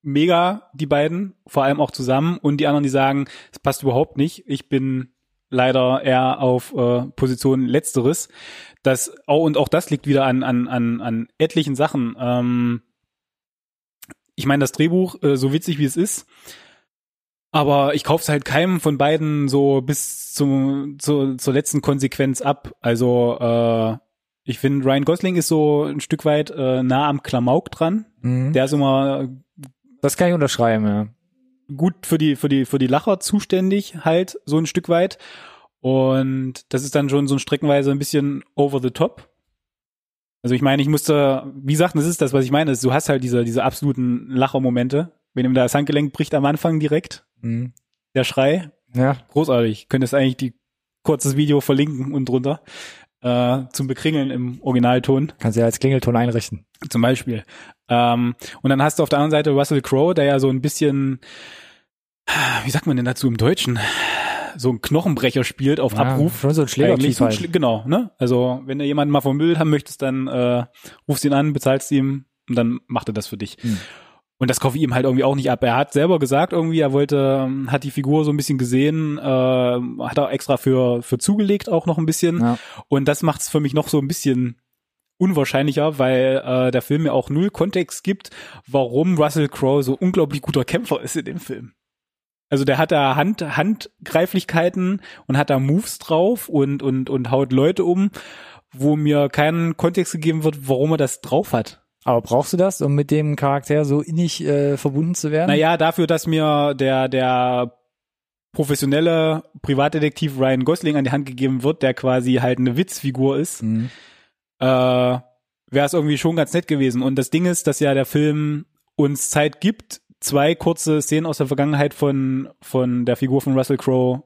mega, die beiden, vor allem auch zusammen, und die anderen, die sagen, es passt überhaupt nicht. Ich bin leider eher auf äh, Position Letzteres. Das auch und auch das liegt wieder an an an, an etlichen Sachen. Ähm, ich meine, das Drehbuch, äh, so witzig wie es ist, aber ich kauf's halt keinem von beiden so bis zum zu, zur letzten Konsequenz ab. Also äh, ich finde, Ryan Gosling ist so ein Stück weit äh, nah am Klamauk dran. Mhm. Der ist immer Das kann ich unterschreiben, ja. Gut für die für die für die Lacher zuständig halt so ein Stück weit und das ist dann schon so ein streckenweise ein bisschen over the top. Also ich meine, ich musste, wie gesagt, das ist das, was ich meine, ist, du hast halt diese diese absoluten Lachermomente, wenn ihm da das Handgelenk bricht am Anfang direkt, Mhm. der Schrei, Ja, großartig. Könntest eigentlich die kurzes Video verlinken und drunter äh, zum Bekringeln im Originalton. kannst du ja als Klingelton einrichten. Zum Beispiel. Ähm, und dann hast du auf der anderen Seite Russell Crowe, der ja so ein bisschen, wie sagt man denn dazu im Deutschen, so ein Knochenbrecher spielt auf Ja, Abruf. Schon so ein Schlägertyp so. Schlä- genau, ne? Also wenn du jemanden mal vermüllt haben möchtest, dann äh, rufst ihn an, bezahlst ihm und dann macht er das für dich. Hm. Und das kaufe ich ihm halt irgendwie auch nicht ab. Er hat selber gesagt irgendwie, er wollte, ähm, hat die Figur so ein bisschen gesehen, äh, hat er extra für für zugelegt auch noch ein bisschen. Ja. Und das macht es für mich noch so ein bisschen unwahrscheinlicher, weil äh, der Film ja auch null Kontext gibt, warum Russell Crowe so unglaublich guter Kämpfer ist in dem Film. Also der hat da Hand, Handgreiflichkeiten und hat da Moves drauf und, und, und haut Leute um, wo mir kein Kontext gegeben wird, warum er das drauf hat. Aber brauchst du das, um mit dem Charakter so innig äh, verbunden zu werden? Naja, dafür, dass mir der, der professionelle Privatdetektiv Ryan Gosling an die Hand gegeben wird, der quasi halt eine Witzfigur ist, Mhm. äh, wäre es irgendwie schon ganz nett gewesen. Und das Ding ist, dass ja der Film uns Zeit gibt, zwei kurze Szenen aus der Vergangenheit von, von der Figur von Russell Crowe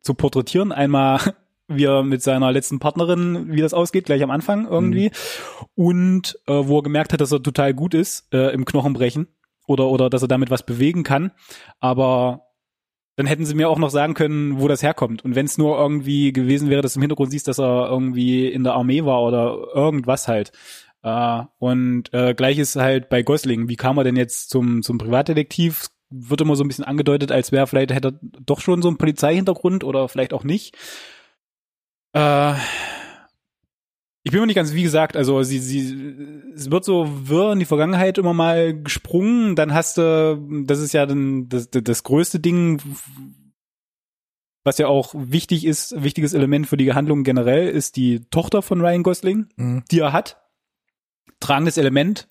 zu porträtieren. Einmal, wie er mit seiner letzten Partnerin, wie das ausgeht, gleich am Anfang irgendwie. Und äh, wo er gemerkt hat, dass er total gut ist äh, im Knochenbrechen oder, oder dass er damit was bewegen kann. Aber dann hätten sie mir auch noch sagen können, wo das herkommt. Und wenn es nur irgendwie gewesen wäre, dass du im Hintergrund siehst, dass er irgendwie in der Armee war oder irgendwas halt. Äh, und äh, gleich ist halt bei Gosling. Wie kam er denn jetzt zum, zum Privatdetektiv? Wird immer so ein bisschen angedeutet, als wäre vielleicht hätte er doch schon so einen Polizeihintergrund oder vielleicht auch nicht. Äh, ich bin mir nicht ganz, wie gesagt, also sie, sie, es wird so wirr in die Vergangenheit immer mal gesprungen, dann hast du, das ist ja dann das, das, größte Ding, was ja auch wichtig ist, wichtiges Element für die Handlung generell, ist die Tochter von Ryan Gosling, Mhm. die er hat. Tragendes Element,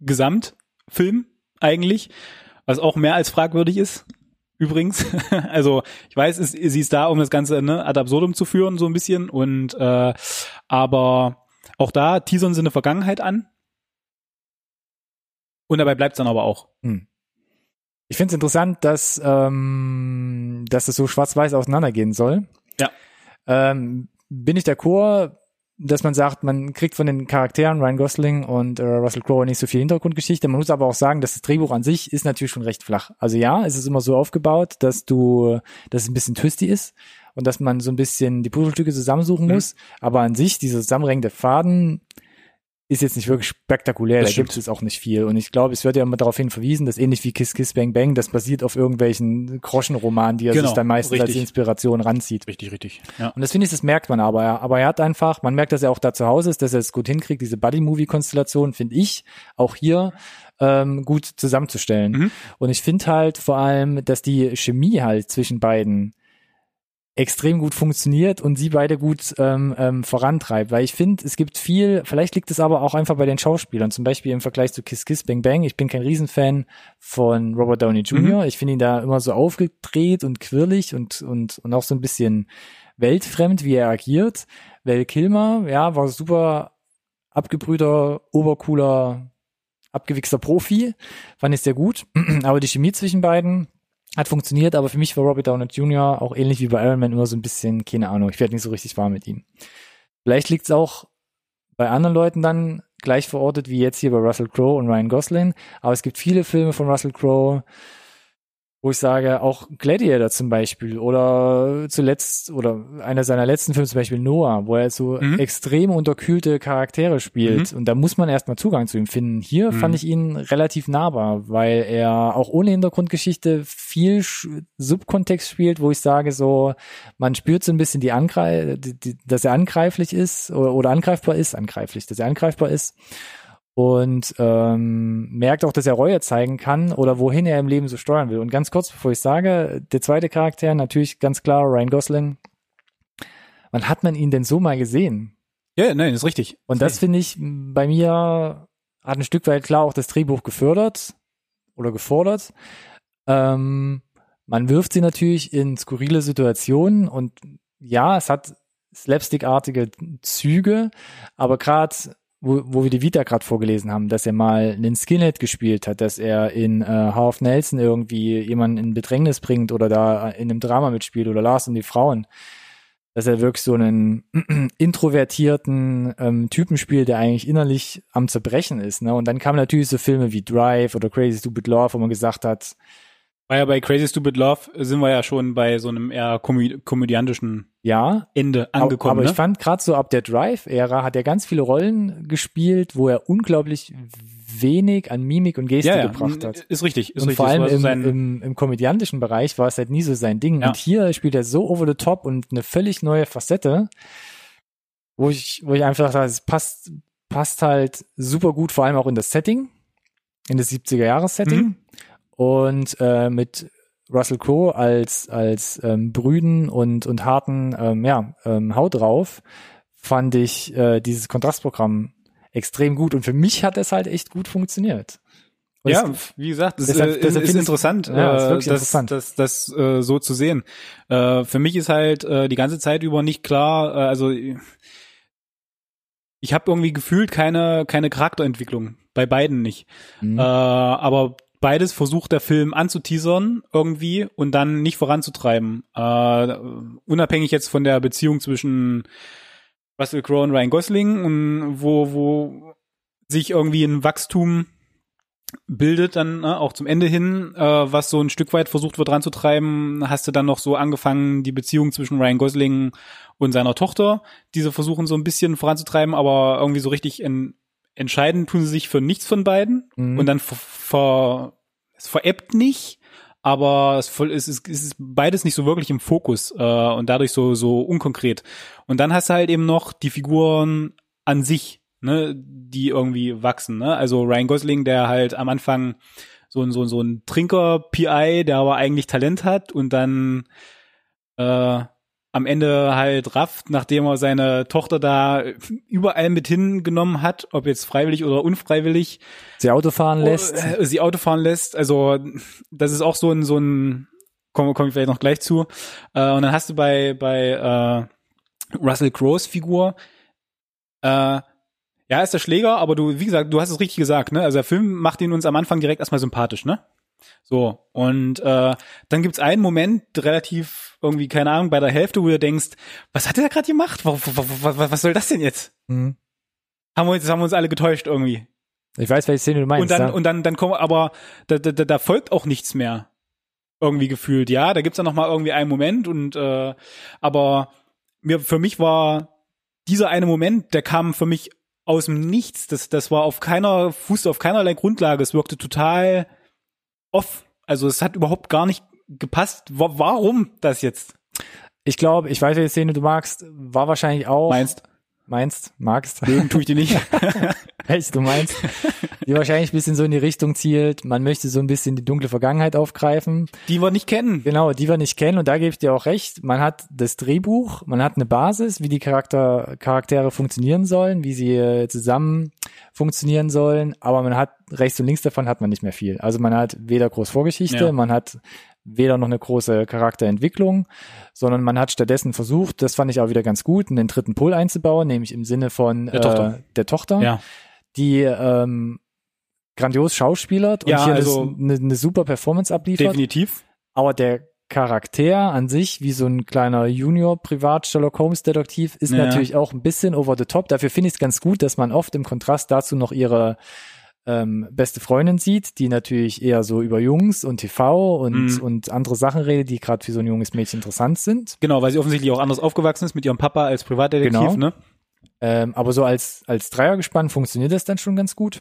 Gesamtfilm eigentlich, was auch mehr als fragwürdig ist. Übrigens, also ich weiß, es, sie ist da, um das Ganze ne, ad absurdum zu führen, so ein bisschen. Und äh, aber auch da teasern sie eine Vergangenheit an. Und dabei bleibt es dann aber auch. Ich finde es interessant, dass, ähm, dass es so schwarz-weiß auseinandergehen soll. Ja. Ähm, bin ich der Chor, dass man sagt, man kriegt von den Charakteren Ryan Gosling und äh, Russell Crowe nicht so viel Hintergrundgeschichte. Man muss aber auch sagen, dass das Drehbuch an sich ist natürlich schon recht flach. Also ja, es ist immer so aufgebaut, dass du, dass es ein bisschen twisty ist und dass man so ein bisschen die Puzzlestücke zusammensuchen Mhm. muss. Aber an sich, dieser zusammenhängende Faden ist jetzt nicht wirklich spektakulär, Das da gibt es auch nicht viel. Und ich glaube, es wird ja immer darauf hin verwiesen, dass ähnlich wie Kiss Kiss Bang Bang, das basiert auf irgendwelchen Groschenromanen, die er Genau, sich dann meistens als richtig. Inspiration ranzieht. Richtig, richtig. Ja. Und das finde ich, das merkt man aber. ja. Aber er hat einfach, man merkt, dass er auch da zu Hause ist, dass er es gut hinkriegt, diese Buddy-Movie-Konstellation, finde ich, auch hier ähm, gut zusammenzustellen. Mhm. Und ich finde halt vor allem, dass die Chemie halt zwischen beiden extrem gut funktioniert und sie beide gut ähm, ähm, vorantreibt. Weil ich finde, es gibt viel, vielleicht liegt es aber auch einfach bei den Schauspielern, zum Beispiel im Vergleich zu Kiss Kiss Bang Bang. Ich bin kein Riesenfan von Robert Downey Jr. Mhm. Ich finde ihn da immer so aufgedreht und quirlig und, und, und auch so ein bisschen weltfremd, wie er agiert. Val Kilmer, ja, war super abgebrühter, obercooler, abgewichster Profi. Fand ich sehr gut. aber die Chemie zwischen beiden hat funktioniert, aber für mich war Robert Downey Jr. auch ähnlich wie bei Iron Man immer so ein bisschen, keine Ahnung, ich werde nicht so richtig warm mit ihm. Vielleicht liegt es auch bei anderen Leuten dann gleich verortet wie jetzt hier bei Russell Crowe und Ryan Gosling, aber es gibt viele Filme von Russell Crowe, wo ich sage, auch Gladiator zum Beispiel oder zuletzt oder einer seiner letzten Filme zum Beispiel Noah, wo er so Mhm. extrem unterkühlte Charaktere spielt und da muss man erstmal Zugang zu ihm finden. Hier Mhm. fand ich ihn relativ nahbar, weil er auch ohne Hintergrundgeschichte viel Subkontext spielt, wo ich sage so, man spürt so ein bisschen die Angreif, die, die, dass er angreiflich ist oder, oder angreifbar ist, angreiflich, dass er angreifbar ist und ähm, merkt auch, dass er Reue zeigen kann oder wohin er im Leben so steuern will. Und ganz kurz, bevor ich sage, der zweite Charakter, natürlich ganz klar Ryan Gosling. Wann hat man ihn denn so mal gesehen? Ja, nein, ist richtig. Und das finde ich bei mir hat ein Stück weit klar auch das Drehbuch gefördert oder gefordert. Ähm, man wirft sie natürlich in skurrile Situationen und ja, es hat slapstickartige Züge, aber gerade wo, wo wir die Vita gerade vorgelesen haben, dass er mal einen Skinhead gespielt hat, dass er in äh, Half Nelson irgendwie jemanden in Bedrängnis bringt oder da in einem Drama mitspielt oder Lars und die Frauen, dass er wirklich so einen introvertierten ähm, Typen spielt, der eigentlich innerlich am Zerbrechen ist. Ne? Und dann kamen natürlich so Filme wie Drive oder Crazy Stupid Love, wo man gesagt hat, War ja bei Crazy Stupid Love sind wir ja schon bei so einem eher komö komödiantischen ja, Ende angekommen. aber ne? ich fand gerade so ab der Drive-Ära hat er ganz viele Rollen gespielt, wo er unglaublich wenig an Mimik und Gestik ja, ja, gebracht hat. ist richtig. Ist und richtig. vor allem im, sein, im, im komödiantischen Bereich war es halt nie so sein Ding. Ja. Und hier spielt er so over the top und eine völlig neue Facette, wo ich, wo ich einfach sage, es passt, passt halt super gut, vor allem auch in das Setting, in das 70er-Jahres-Setting. Mhm. Und äh, mit Russell Crowe als, als ähm, brüden und, und harten ähm, ja, ähm, Haut drauf, fand ich äh, dieses Kontrastprogramm extrem gut. Und für mich hat es halt echt gut funktioniert. Und ja, es- wie gesagt, das deshalb- ist, deshalb ist interessant, ja, ist äh, wirklich das, interessant. das, das, äh, so zu sehen. Äh, für mich ist halt äh, die ganze Zeit über nicht klar, äh, also ich habe irgendwie gefühlt keine keine Charakterentwicklung bei beiden nicht. Mhm. Äh, aber beides versucht der Film anzuteasern irgendwie und dann nicht voranzutreiben. Äh, unabhängig jetzt von der Beziehung zwischen Russell Crowe und Ryan Gosling und wo, wo sich irgendwie ein Wachstum bildet dann ne, auch zum Ende hin, äh, was so ein Stück weit versucht wird ranzutreiben, hast du dann noch so angefangen, die Beziehung zwischen Ryan Gosling und seiner Tochter, diese versuchen so ein bisschen voranzutreiben, aber irgendwie so richtig en entscheiden tun sie sich für nichts von beiden Mhm. und dann ver, ver es verebbt nicht, aber es, voll, es, ist, es ist beides nicht so wirklich im Fokus äh, und dadurch so so unkonkret. Und dann hast du halt eben noch die Figuren an sich, ne, die irgendwie wachsen. Ne? Also Ryan Gosling, der halt am Anfang so ein so, ein- so ein Trinker-PI, der aber eigentlich Talent hat und dann äh, am Ende halt rafft, nachdem er seine Tochter da überall mit hingenommen hat, ob jetzt freiwillig oder unfreiwillig, sie Auto fahren lässt. äh, sie Auto fahren lässt. Also das ist auch so ein so ein komme ich vielleicht noch gleich zu. Äh, und dann hast du bei bei äh, Russell Crowes Figur äh, ja, ist der Schläger, aber du, wie gesagt, du hast es richtig gesagt, ne? Also der Film macht ihn uns am Anfang direkt erstmal sympathisch, ne? So, und äh, dann gibt's einen Moment, relativ irgendwie, keine Ahnung, bei der Hälfte, wo du denkst, was hat der gerade gemacht? Was, was, was soll das denn jetzt? Mhm. Haben wir uns, haben wir uns alle getäuscht irgendwie. Ich weiß, welche Szene du meinst. Und dann, ja. und dann, dann kommen, aber da, da, da, folgt auch nichts mehr. Irgendwie gefühlt, ja. Da gibt's dann noch mal irgendwie einen Moment und äh, aber mir, für mich war dieser eine Moment, der kam für mich aus dem Nichts. Das, das war auf keiner, fußte auf keinerlei Grundlage. Es wirkte total off. Also es hat überhaupt gar nicht gepasst. Wa- Warum das jetzt? ich glaube, ich weiß, welche Szene du magst, war wahrscheinlich auch. Meinst? Meinst, magst. Mögen tue ich die nicht. Welche du meinst. die wahrscheinlich ein bisschen so in die Richtung zielt, man möchte so ein bisschen die dunkle Vergangenheit aufgreifen. Die wir nicht kennen. Genau, die wir nicht kennen und da gebe ich dir auch recht. Man hat das Drehbuch, man hat eine Basis, wie die Charakter, Charaktere funktionieren sollen, wie sie äh, zusammen funktionieren sollen, aber man hat rechts und links davon hat man nicht mehr viel. Also man hat weder groß Vorgeschichte, Ja. man hat weder noch eine große Charakterentwicklung, sondern man hat stattdessen versucht, das fand ich auch wieder ganz gut, einen dritten Pol einzubauen, nämlich im Sinne von Der Tochter. Äh, der Tochter Ja. Die ähm, grandios schauspielert und Ja, hier also- eine, eine super Performance abliefert. Definitiv. Aber der Charakter an sich, wie so ein kleiner Junior-Privat-Sherlock Holmes-Detektiv, ist Ja. natürlich auch ein bisschen over the top. Dafür finde ich es ganz gut, dass man oft im Kontrast dazu noch ihre ähm, beste Freundin sieht, die natürlich eher so über Jungs und TV und, Mhm. und andere Sachen redet, die gerade für so ein junges Mädchen interessant sind. Genau, weil sie offensichtlich auch anders aufgewachsen ist mit ihrem Papa als Privatdetektiv, Genau. ne? Ähm, aber so als, als Dreiergespann funktioniert das dann schon ganz gut.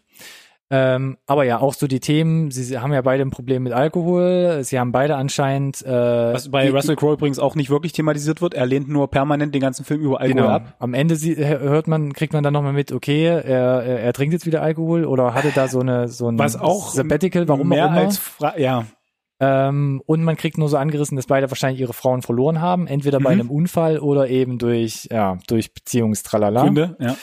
Ähm, aber ja, auch so die Themen, sie, sie haben ja beide ein Problem mit Alkohol, sie haben beide anscheinend äh, Was bei die- Russell Crowe übrigens auch nicht wirklich thematisiert wird. Er lehnt nur permanent den ganzen Film über Alkohol genau. ab. Am Ende sie, hört man, kriegt man dann nochmal mit, okay, er, er, er trinkt jetzt wieder Alkohol oder hatte da so eine so ein Was auch Sabbatical, warum mehr auch immer. als Fra ja, Ähm, und man kriegt nur so angerissen, dass beide wahrscheinlich ihre Frauen verloren haben, entweder bei Mhm. einem Unfall oder eben durch ja durch Beziehungstralala. Gründe, ja.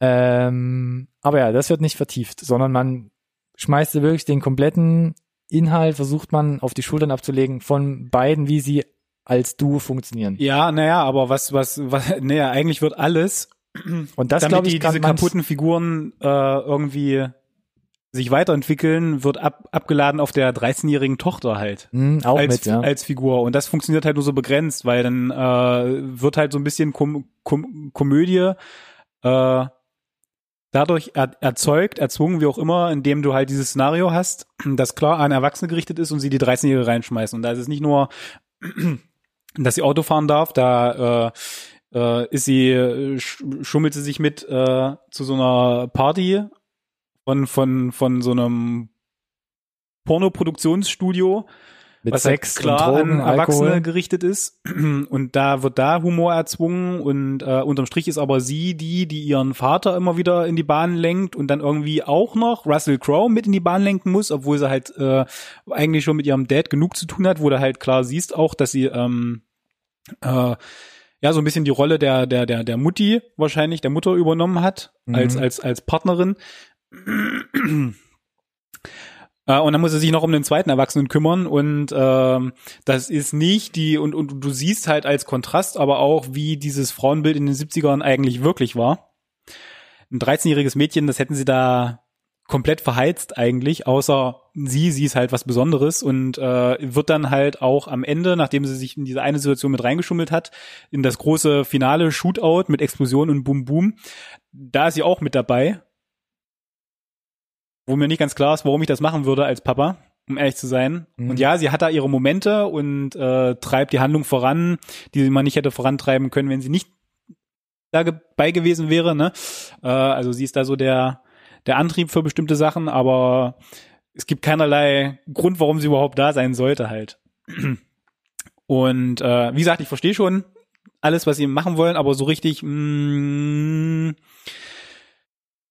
Ähm, aber ja, das wird nicht vertieft, sondern man schmeißt wirklich den kompletten Inhalt, versucht man auf die Schultern abzulegen von beiden, wie sie als Duo funktionieren. Ja, naja, aber was, was, was, naja, eigentlich wird alles, Und das glaube ich, die, diese kaputten Figuren äh, irgendwie sich weiterentwickeln, wird ab, abgeladen auf der 13-jährigen Tochter halt. Hm, auch als, mit, ja. als Figur. Und das funktioniert halt nur so begrenzt, weil dann äh, wird halt so ein bisschen Kom Kom Komödie äh, dadurch er erzeugt, erzwungen, wie auch immer, indem du halt dieses Szenario hast, das klar an Erwachsene gerichtet ist und sie die 13-Jährige reinschmeißen. Und da ist es nicht nur, dass sie Auto fahren darf, da äh, äh, ist sie, äh, sch- schummelt sie sich mit äh, zu so einer Party von, von, von so einem Pornoproduktionsstudio, mit was Sex halt klar Drogen, an Erwachsene Alkohol. gerichtet ist. Und da wird da Humor erzwungen und äh, unterm Strich ist aber sie die, die ihren Vater immer wieder in die Bahn lenkt und dann irgendwie auch noch Russell Crowe mit in die Bahn lenken muss, obwohl sie halt äh, eigentlich schon mit ihrem Dad genug zu tun hat, wo du halt klar siehst auch, dass sie ähm, äh, ja so ein bisschen die Rolle der der der der Mutti wahrscheinlich der Mutter übernommen hat Mhm. als als als Partnerin. Äh, und dann muss er sich noch um den zweiten Erwachsenen kümmern und ähm, das ist nicht die und und du siehst halt als Kontrast aber auch wie dieses Frauenbild in den 70ern eigentlich wirklich war. Ein 13-jähriges Mädchen, das hätten sie da komplett verheizt eigentlich, außer sie, sie ist halt was Besonderes und äh, wird dann halt auch am Ende, nachdem sie sich in diese eine Situation mit reingeschummelt hat, in das große finale Shootout mit Explosion und Boom Boom, da ist sie auch mit dabei. Wo mir nicht ganz klar ist, warum ich das machen würde als Papa, um ehrlich zu sein. Mhm. Und ja, sie hat da ihre Momente und äh, treibt die Handlung voran, die man nicht hätte vorantreiben können, wenn sie nicht dabei gewesen wäre. Ne? Äh, also sie ist da so der der Antrieb für bestimmte Sachen, aber es gibt keinerlei Grund, warum sie überhaupt da sein sollte halt. Und äh, wie gesagt, ich verstehe schon alles, was sie machen wollen, aber so richtig, mh,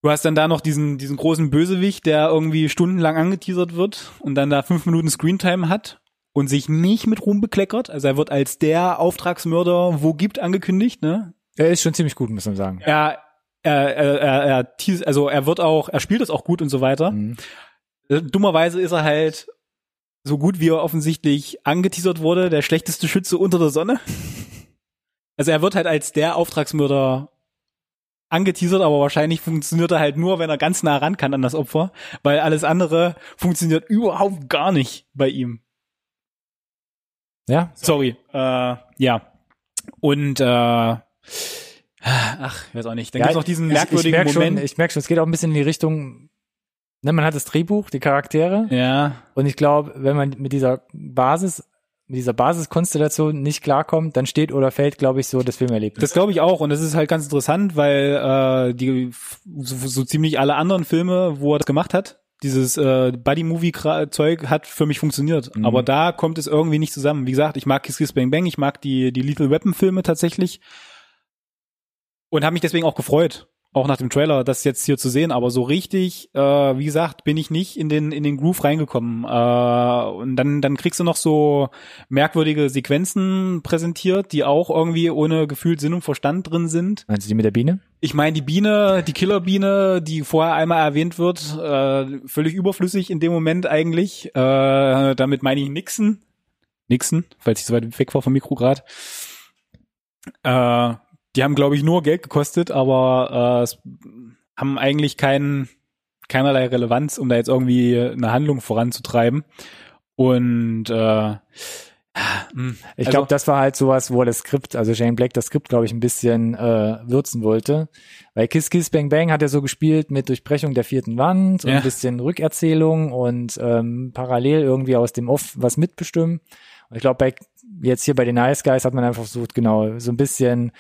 du hast dann da noch diesen diesen großen Bösewicht, der irgendwie stundenlang angeteasert wird und dann da fünf Minuten Screentime hat und sich nicht mit Ruhm bekleckert. Also er wird als der Auftragsmörder wo gibt angekündigt, ne? Er ist schon ziemlich gut, muss man sagen. Er er, er, er, er also er wird auch, er spielt es auch gut und so weiter. Mhm. Äh, Dummerweise ist er halt so gut wie er offensichtlich angeteasert wurde, der schlechteste Schütze unter der Sonne. Also er wird halt als der Auftragsmörder angeteasert, aber wahrscheinlich funktioniert er halt nur, wenn er ganz nah ran kann an das Opfer, weil alles andere funktioniert überhaupt gar nicht bei ihm. Ja, Sorry. Äh, ja. Und äh, ach, ich weiß auch nicht. Dann ja, gibt's noch diesen ich- merkwürdigen ich merk Moment. Schon, ich merke schon, es geht auch ein bisschen in die Richtung, ne, man hat das Drehbuch, die Charaktere ja. und ich glaube, wenn man mit dieser Basis, mit dieser Basiskonstellation nicht klarkommt, dann steht oder fällt, glaube ich, so das Filmerlebnis. Das glaube ich auch und das ist halt ganz interessant, weil äh, die so, so ziemlich alle anderen Filme, wo er das gemacht hat, dieses äh, Buddy-Movie-Zeug hat für mich funktioniert. Mhm. Aber da kommt es irgendwie nicht zusammen. Wie gesagt, ich mag Kiss Kiss Bang Bang, ich mag die die Lethal Weapon Filme tatsächlich und habe mich deswegen auch gefreut. Auch nach dem Trailer, das jetzt hier zu sehen, aber so richtig, äh, wie gesagt, bin ich nicht in den in den Groove reingekommen. Äh, und dann dann kriegst du noch so merkwürdige Sequenzen präsentiert, die auch irgendwie ohne gefühlt Sinn und Verstand drin sind. Meinst du die mit der Biene? Ich meine, die Biene, die Killerbiene, die vorher einmal erwähnt wird, äh, völlig überflüssig in dem Moment eigentlich. Äh, damit meine ich Nixon. Nixon, falls ich so weit weg war vom Mikro grad. Äh, die haben, glaube ich, nur Geld gekostet, aber äh, es haben eigentlich keinen keinerlei Relevanz, um da jetzt irgendwie eine Handlung voranzutreiben. Und äh, hm, ich also, glaube, das war halt sowas, wo das Skript, also Shane Black das Skript, glaube ich, ein bisschen äh, würzen wollte. Weil Kiss Kiss Bang Bang hat ja so gespielt mit Durchbrechung der vierten Wand und ja. ein bisschen Rückerzählung und ähm, parallel irgendwie aus dem Off was mitbestimmen. Und ich glaube, bei jetzt hier bei den Nice Guys hat man einfach versucht, genau, so ein bisschen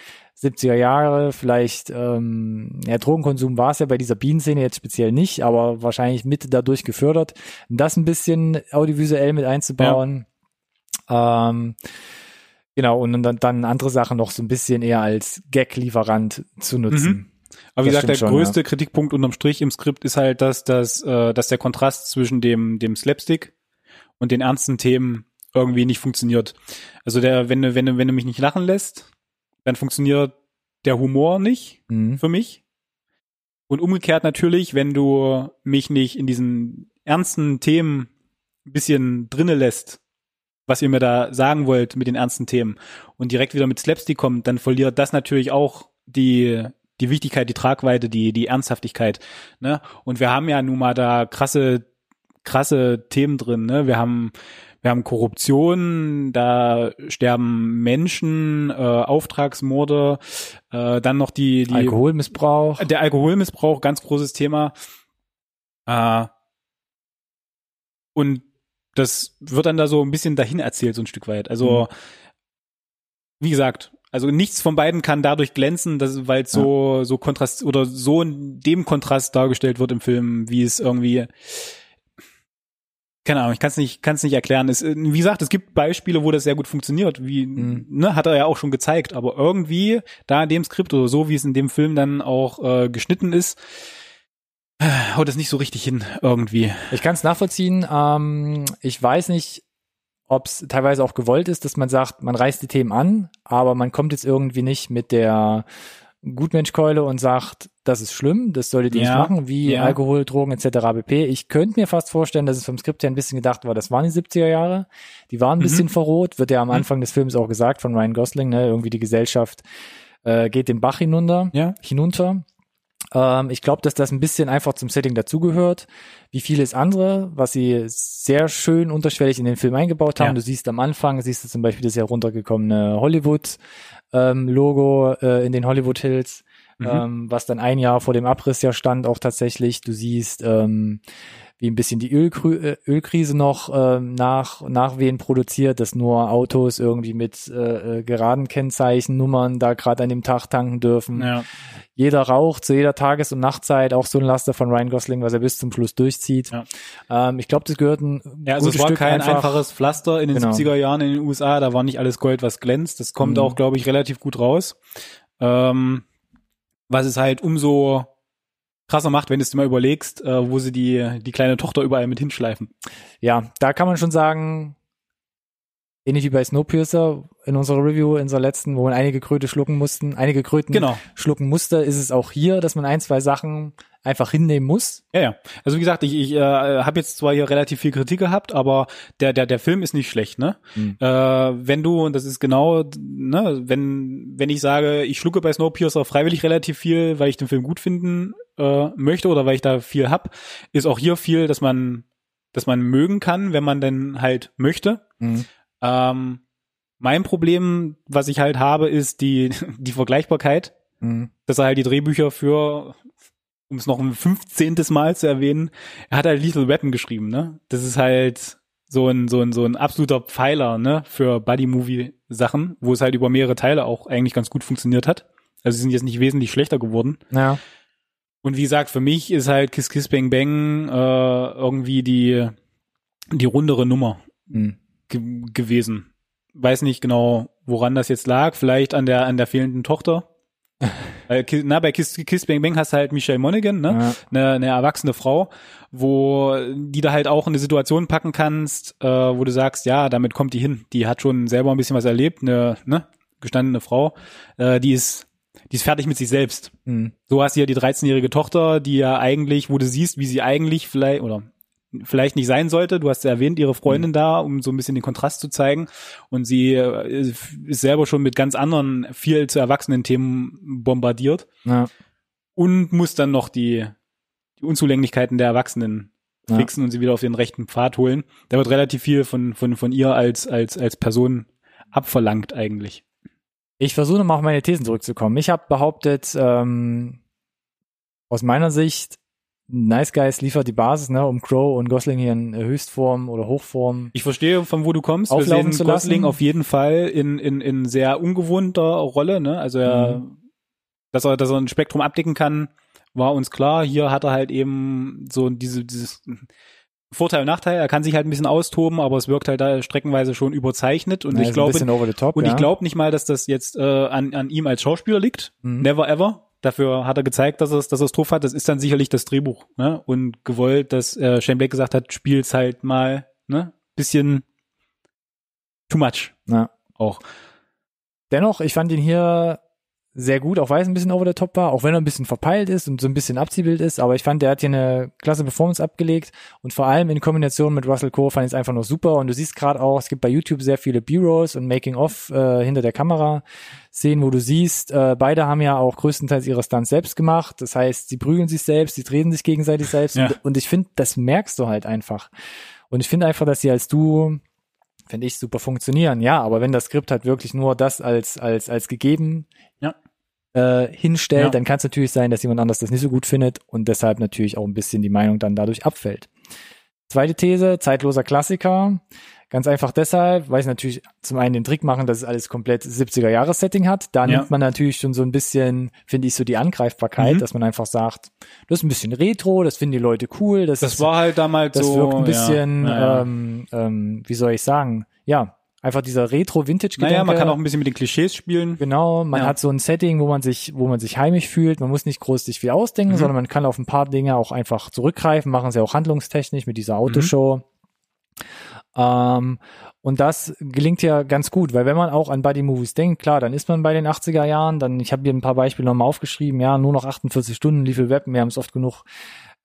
70er Jahre, vielleicht, ähm, ja, Drogenkonsum war es ja bei dieser Bienenszene jetzt speziell nicht, aber wahrscheinlich mit dadurch gefördert, das ein bisschen audiovisuell mit einzubauen. Ja. Ähm, genau, und dann, dann andere Sachen noch so ein bisschen eher als Gag-Lieferant zu nutzen. Mhm. Aber wie das gesagt, der schon, größte ja. Kritikpunkt unterm Strich im Skript ist halt, dass, dass, äh, dass der Kontrast zwischen dem, dem Slapstick und den ernsten Themen irgendwie nicht funktioniert. Also der, wenn du, wenn du, wenn du mich nicht lachen lässt, dann funktioniert der Humor nicht mhm. für mich. Und umgekehrt natürlich, wenn du mich nicht in diesen ernsten Themen ein bisschen drinne lässt, was ihr mir da sagen wollt mit den ernsten Themen und direkt wieder mit Slapstick kommt, dann verliert das natürlich auch die die Wichtigkeit, die Tragweite, die die Ernsthaftigkeit. Ne? Und wir haben ja nun mal da krasse krasse Themen drin. Ne? Wir haben wir haben Korruption, da sterben Menschen, äh, Auftragsmorde, äh, dann noch die, die Alkoholmissbrauch. Der Alkoholmissbrauch, ganz großes Thema. Äh, und das wird dann da so ein bisschen dahin erzählt, so ein Stück weit. Also, mhm. wie gesagt, also nichts von beiden kann dadurch glänzen, weil es so, ja. so Kontrast oder so in dem Kontrast dargestellt wird im Film, wie es irgendwie keine Ahnung, ich kann es nicht, kann's nicht erklären. Es, äh, wie gesagt, es gibt Beispiele, wo das sehr gut funktioniert, wie mhm. ne, hat er ja auch schon gezeigt. Aber irgendwie da in dem Skript oder so, wie es in dem Film dann auch äh, geschnitten ist, äh, haut das nicht so richtig hin irgendwie. Ich kann es nachvollziehen. Ähm, ich weiß nicht, ob es teilweise auch gewollt ist, dass man sagt, man reißt die Themen an, aber man kommt jetzt irgendwie nicht mit der Gutmenschkeule und sagt, das ist schlimm, das solltet ihr ja, nicht machen, wie ja. Alkohol, Drogen etc. pp. Ich könnte mir fast vorstellen, dass es vom Skript her ein bisschen gedacht war, das waren die 70er Jahre, die waren ein mhm. bisschen verroht, wird ja am mhm. Anfang mhm. des Films auch gesagt von Ryan Gosling, ne, irgendwie die Gesellschaft äh, geht den Bach hinunter, ja. hinunter. Ähm, ich glaube, dass das ein bisschen einfach zum Setting dazugehört, wie vieles andere, was sie sehr schön unterschwellig in den Film eingebaut haben. Ja. Du siehst am Anfang, siehst du zum Beispiel das heruntergekommene Hollywood ähm, Logo äh, in den Hollywood Hills, mhm. ähm, was dann ein Jahr vor dem Abriss ja stand, auch tatsächlich. Du siehst, ähm, wie ein bisschen die Ölkrü äh, Ölkrise noch ähm, nach Nachwehen produziert, dass nur Autos irgendwie mit äh, äh geraden Kennzeichennummern da gerade an dem Tag tanken dürfen. Ja. Jeder raucht zu jeder Tages- und Nachtzeit, auch so ein Laster von Ryan Gosling, was er bis zum Schluss durchzieht. Ja. Ähm, ich glaube, das gehört ein Ja, also es war Stück kein einfach, einfaches Pflaster in den genau. 70er Jahren in den USA, da war nicht alles Gold, was glänzt. Das kommt mhm. auch, glaube ich, relativ gut raus. Ähm, was es halt umso krasser macht, wenn du es dir mal überlegst, äh, wo sie die, die kleine Tochter überall mit hinschleifen. Ja, da kann man schon sagen, ähnlich wie bei Snowpiercer in unserer Review, in unserer letzten, wo man einige Kröte schlucken mussten, einige Kröten genau. schlucken musste, ist es auch hier, dass man ein, zwei Sachen einfach hinnehmen muss. Ja, ja. Also wie gesagt, ich, ich äh, habe jetzt zwar hier relativ viel Kritik gehabt, aber der der der Film ist nicht schlecht, ne? Mhm. Äh, wenn du und das ist genau, ne, wenn wenn ich sage, ich schlucke bei Snowpiercer freiwillig relativ viel, weil ich den Film gut finden äh, möchte oder weil ich da viel hab, ist auch hier viel, dass man dass man mögen kann, wenn man denn halt möchte. Mhm. Ähm, mein Problem, was ich halt habe, ist die die Vergleichbarkeit, mhm. dass er halt die Drehbücher für um es noch ein 15. Mal zu erwähnen, er hat halt Lethal Weapon geschrieben, ne? Das ist halt so ein, so ein, so ein absoluter Pfeiler, ne, für Buddy-Movie-Sachen, wo es halt über mehrere Teile auch eigentlich ganz gut funktioniert hat. Also sie sind jetzt nicht wesentlich schlechter geworden. Ja. Und wie gesagt, für mich ist halt Kiss Kiss Bang Bang äh, irgendwie die, die rundere Nummer mhm. ge gewesen. Weiß nicht genau, woran das jetzt lag. Vielleicht an der, an der fehlenden Tochter. Ki- na, bei Kiss, Kiss Bang Bang hast du halt Michelle Monaghan, ne? Ja. Eine, eine erwachsene Frau, wo die da halt auch in eine Situation packen kannst, äh, wo du sagst, ja, damit kommt die hin. Die hat schon selber ein bisschen was erlebt, eine ne, gestandene Frau, äh, die ist die ist fertig mit sich selbst. Hm. So hast du ja die 13-jährige Tochter, die ja eigentlich, wo du siehst, wie sie eigentlich vielleicht oder vielleicht nicht sein sollte. Du hast ja erwähnt, ihre Freundin Mhm. da, um so ein bisschen den Kontrast zu zeigen. Und sie äh, ist selber schon mit ganz anderen, viel zu erwachsenen Themen bombardiert Ja. und muss dann noch die, die Unzulänglichkeiten der Erwachsenen Ja. fixen und sie wieder auf den rechten Pfad holen. Da wird relativ viel von, von, von ihr als, als, als Person abverlangt eigentlich. Ich versuche nochmal auf meine Thesen zurückzukommen. Ich habe behauptet, ähm, aus meiner Sicht, Nice Guys liefert die Basis, ne, um Crow und Gosling hier in Höchstform oder Hochform. Ich verstehe, von wo du kommst. Wir sehen zu lassen. Gosling auf jeden Fall in, in, in sehr ungewohnter Rolle, ne? Also er, Mhm. dass er, dass er ein Spektrum abdecken kann, war uns klar. Hier hat er halt eben so diese, dieses Vorteil und Nachteil. Er kann sich halt ein bisschen austoben, aber es wirkt halt da streckenweise schon überzeichnet. Und Ja, ich glaube, top, und ja. ich glaube nicht mal, dass das jetzt äh, an, an ihm als Schauspieler liegt. Mhm. Never ever. Dafür hat er gezeigt, dass er es, dass er es drauf hat. Das ist dann sicherlich das Drehbuch. Ne? Und gewollt, dass äh, Shane Black gesagt hat, spiel's halt mal ne? bisschen too much Ja. auch. Dennoch, ich fand ihn hier sehr gut, auch weil es ein bisschen over the top war, auch wenn er ein bisschen verpeilt ist und so ein bisschen Abziehbild ist, aber ich fand, der hat hier eine klasse Performance abgelegt und vor allem in Kombination mit Russell Crowe fand ich es einfach nur super und du siehst gerade auch, es gibt bei YouTube sehr viele B-Rolls und Making-of äh, hinter der Kamera Szenen, wo du siehst, äh, beide haben ja auch größtenteils ihre Stunts selbst gemacht, das heißt, sie prügeln sich selbst, sie treten sich gegenseitig selbst Ja. und, und ich finde, das merkst du halt einfach und ich finde einfach, dass sie als du finde ich super funktionieren. Ja, aber wenn das Skript halt wirklich nur das als als als gegeben Ja. Äh, hinstellt, Ja. dann kann es natürlich sein, dass jemand anders das nicht so gut findet und deshalb natürlich auch ein bisschen die Meinung dann dadurch abfällt. Zweite These, zeitloser Klassiker. Ganz einfach deshalb, weil sie natürlich zum einen den Trick machen, dass es alles komplett 70er-Jahres-Setting hat. Da Ja. nimmt man natürlich schon so ein bisschen, finde ich, so die Angreifbarkeit, Mhm. dass man einfach sagt, das ist ein bisschen Retro, das finden die Leute cool. Das, Das ist, war halt damals das so. wirkt ein bisschen, ja, ja. Ähm, ähm, wie soll ich sagen, ja, einfach dieser Retro-Vintage-Gedanke. naja, man kann auch ein bisschen mit den Klischees spielen. Genau, man Ja. hat so ein Setting, wo man sich, wo man sich heimisch fühlt. Man muss nicht groß sich viel ausdenken, Mhm. sondern man kann auf ein paar Dinge auch einfach zurückgreifen. Machen sie auch handlungstechnisch mit dieser Autoshow. Ähm, und das gelingt ja ganz gut, weil wenn man auch an Buddy-Movies denkt, klar, dann ist man bei den 80er Jahren, dann, ich habe hier ein paar Beispiele nochmal aufgeschrieben, ja, nur noch 48 Stunden, Lethal Weapon, wir haben es oft genug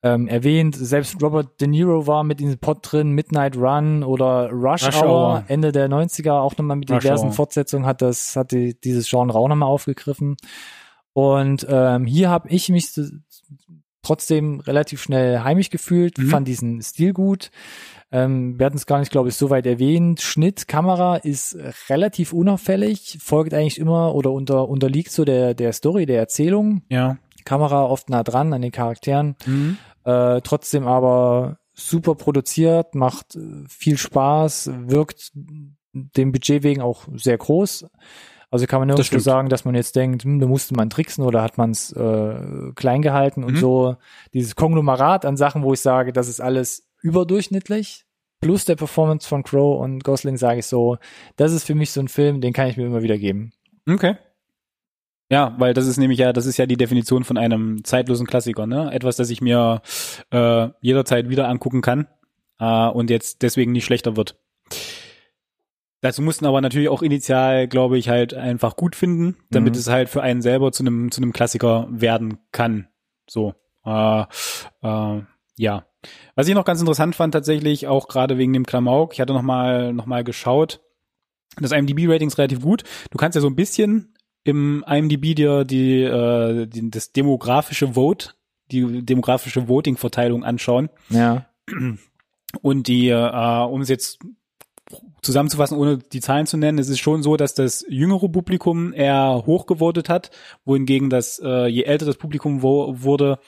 ähm, erwähnt, selbst Robert De Niro war mit diesem Pod drin, Midnight Run oder Rush, Rush Hour, Hour. Ende der 90er, auch nochmal mit Rush diversen Hour. Fortsetzungen hat das, hat die, dieses Genre auch nochmal aufgegriffen. Und ähm, hier habe ich mich trotzdem relativ schnell heimisch gefühlt, Mhm. fand diesen Stil gut. Ähm, wir hatten es gar nicht, glaube ich, so weit erwähnt. Schnitt, Kamera ist relativ unauffällig, folgt eigentlich immer oder unter, unterliegt so der, der Story, der Erzählung. Ja. Kamera oft nah dran an den Charakteren, Mhm. Äh, trotzdem aber super produziert, macht äh, viel Spaß, wirkt dem Budget wegen auch sehr groß. Also kann man nirgendwo stimmt. sagen, dass man jetzt denkt, hm, da musste man tricksen oder hat man es äh, klein gehalten und Mhm. so dieses Konglomerat an Sachen, wo ich sage, das ist alles überdurchschnittlich. Plus der Performance von Crow und Gosling sage ich so, das ist für mich so ein Film, den kann ich mir immer wieder geben. Okay. Ja, weil das ist nämlich ja, das ist ja die Definition von einem zeitlosen Klassiker, ne? Etwas, das ich mir äh, jederzeit wieder angucken kann äh, und jetzt deswegen nicht schlechter wird. Dazu mussten aber natürlich auch initial, glaube ich, halt einfach gut finden, damit Mhm. es halt für einen selber zu einem zu einem Klassiker werden kann. So, äh, äh, ja. Was ich noch ganz interessant fand tatsächlich, auch gerade wegen dem Klamauk, ich hatte noch mal noch mal geschaut, das IMDb-Ratings relativ gut. Du kannst ja so ein bisschen im IMDb dir die, äh, die das demografische Vote, die demografische Voting-Verteilung anschauen. Ja. Und die, äh, um es jetzt zusammenzufassen, ohne die Zahlen zu nennen, es ist schon so, dass das jüngere Publikum eher hochgevotet hat, wohingegen das, äh, je älter das Publikum wo, wurde,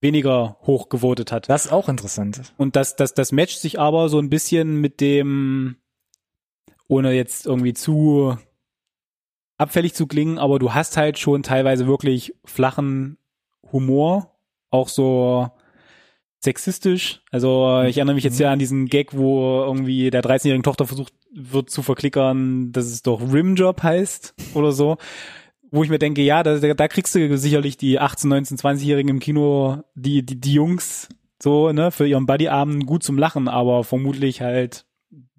weniger hochgevotet hat. Das ist auch interessant. Und das, das, das matcht sich aber so ein bisschen mit dem, ohne jetzt irgendwie zu abfällig zu klingen, aber du hast halt schon teilweise wirklich flachen Humor, auch so sexistisch. Also ich erinnere mich jetzt ja an diesen Gag, wo irgendwie der 13-jährigen Tochter versucht wird zu verklickern, dass es doch Rimjob heißt oder so. wo ich mir denke, ja, da, da kriegst du sicherlich die 18, 19, 20-Jährigen im Kino, die, die, die Jungs so, ne, für ihren Buddyabend gut zum Lachen, aber vermutlich halt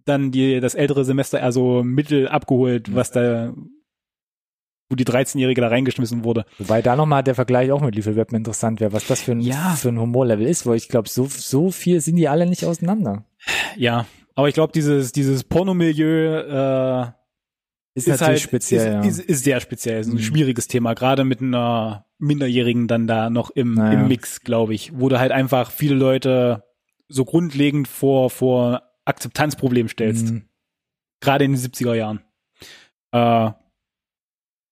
dann die, das ältere Semester eher so mittel abgeholt, was da, wo die 13-Jährige da reingeschmissen wurde. Wobei da nochmal der Vergleich auch mit Lethal Weapon interessant wäre, was das für ein, Ja. für ein Humorlevel ist, weil ich glaube, so, so viel sind die alle nicht auseinander. Ja, aber ich glaube, dieses, dieses Pornomilieu, äh, Ist, ist natürlich halt speziell, ja. ist, ist, ist sehr speziell, ist ein Mhm. schwieriges Thema, gerade mit einer Minderjährigen dann da noch im, Naja. im Mix, glaube ich, wo du halt einfach viele Leute so grundlegend vor vor Akzeptanzproblem stellst, Mhm. gerade in den 70er Jahren. Äh,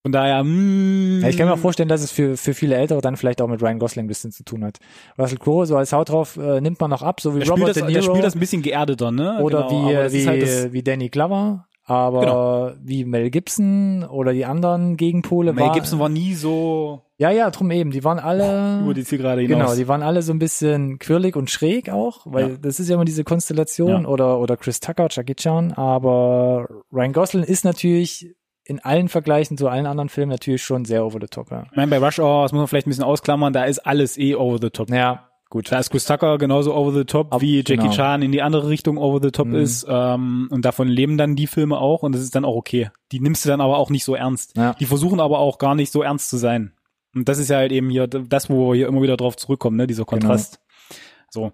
von daher, mh, Ja, ich kann mir auch vorstellen, dass es für, für viele Ältere dann vielleicht auch mit Ryan Gosling ein bisschen zu tun hat. Russell Crowe, so als Haut drauf, äh, nimmt man noch ab, so wie der Robert das, De der Niro spielt das ein bisschen geerdeter, ne? oder Genau, wie, wie, halt wie Danny Glover, aber wie Mel Gibson oder die anderen Gegenpole Mel war, Gibson war nie so Ja, ja, drum eben, die waren alle über die Zielgerade hinaus. Genau, die waren alle so ein bisschen quirlig und schräg auch, weil Ja. das ist ja immer diese Konstellation Ja. oder oder Chris Tucker, Jackie Chan, aber Ryan Gosling ist natürlich in allen Vergleichen zu allen anderen Filmen natürlich schon sehr over the top. Ja, ich meine, bei Rush Hour, das muss man vielleicht ein bisschen ausklammern, da ist alles eh over the top. ja gut. Da ist Chris Tucker genauso over the top, Ab- wie Jackie genau. Chan in die andere Richtung over the top Mhm. ist. Ähm, und davon leben dann die Filme auch und das ist dann auch okay. Die nimmst du dann aber auch nicht so ernst. Ja. Die versuchen aber auch gar nicht so ernst zu sein. Und das ist ja halt eben hier das, wo wir hier immer wieder drauf zurückkommen, ne? dieser Kontrast. So.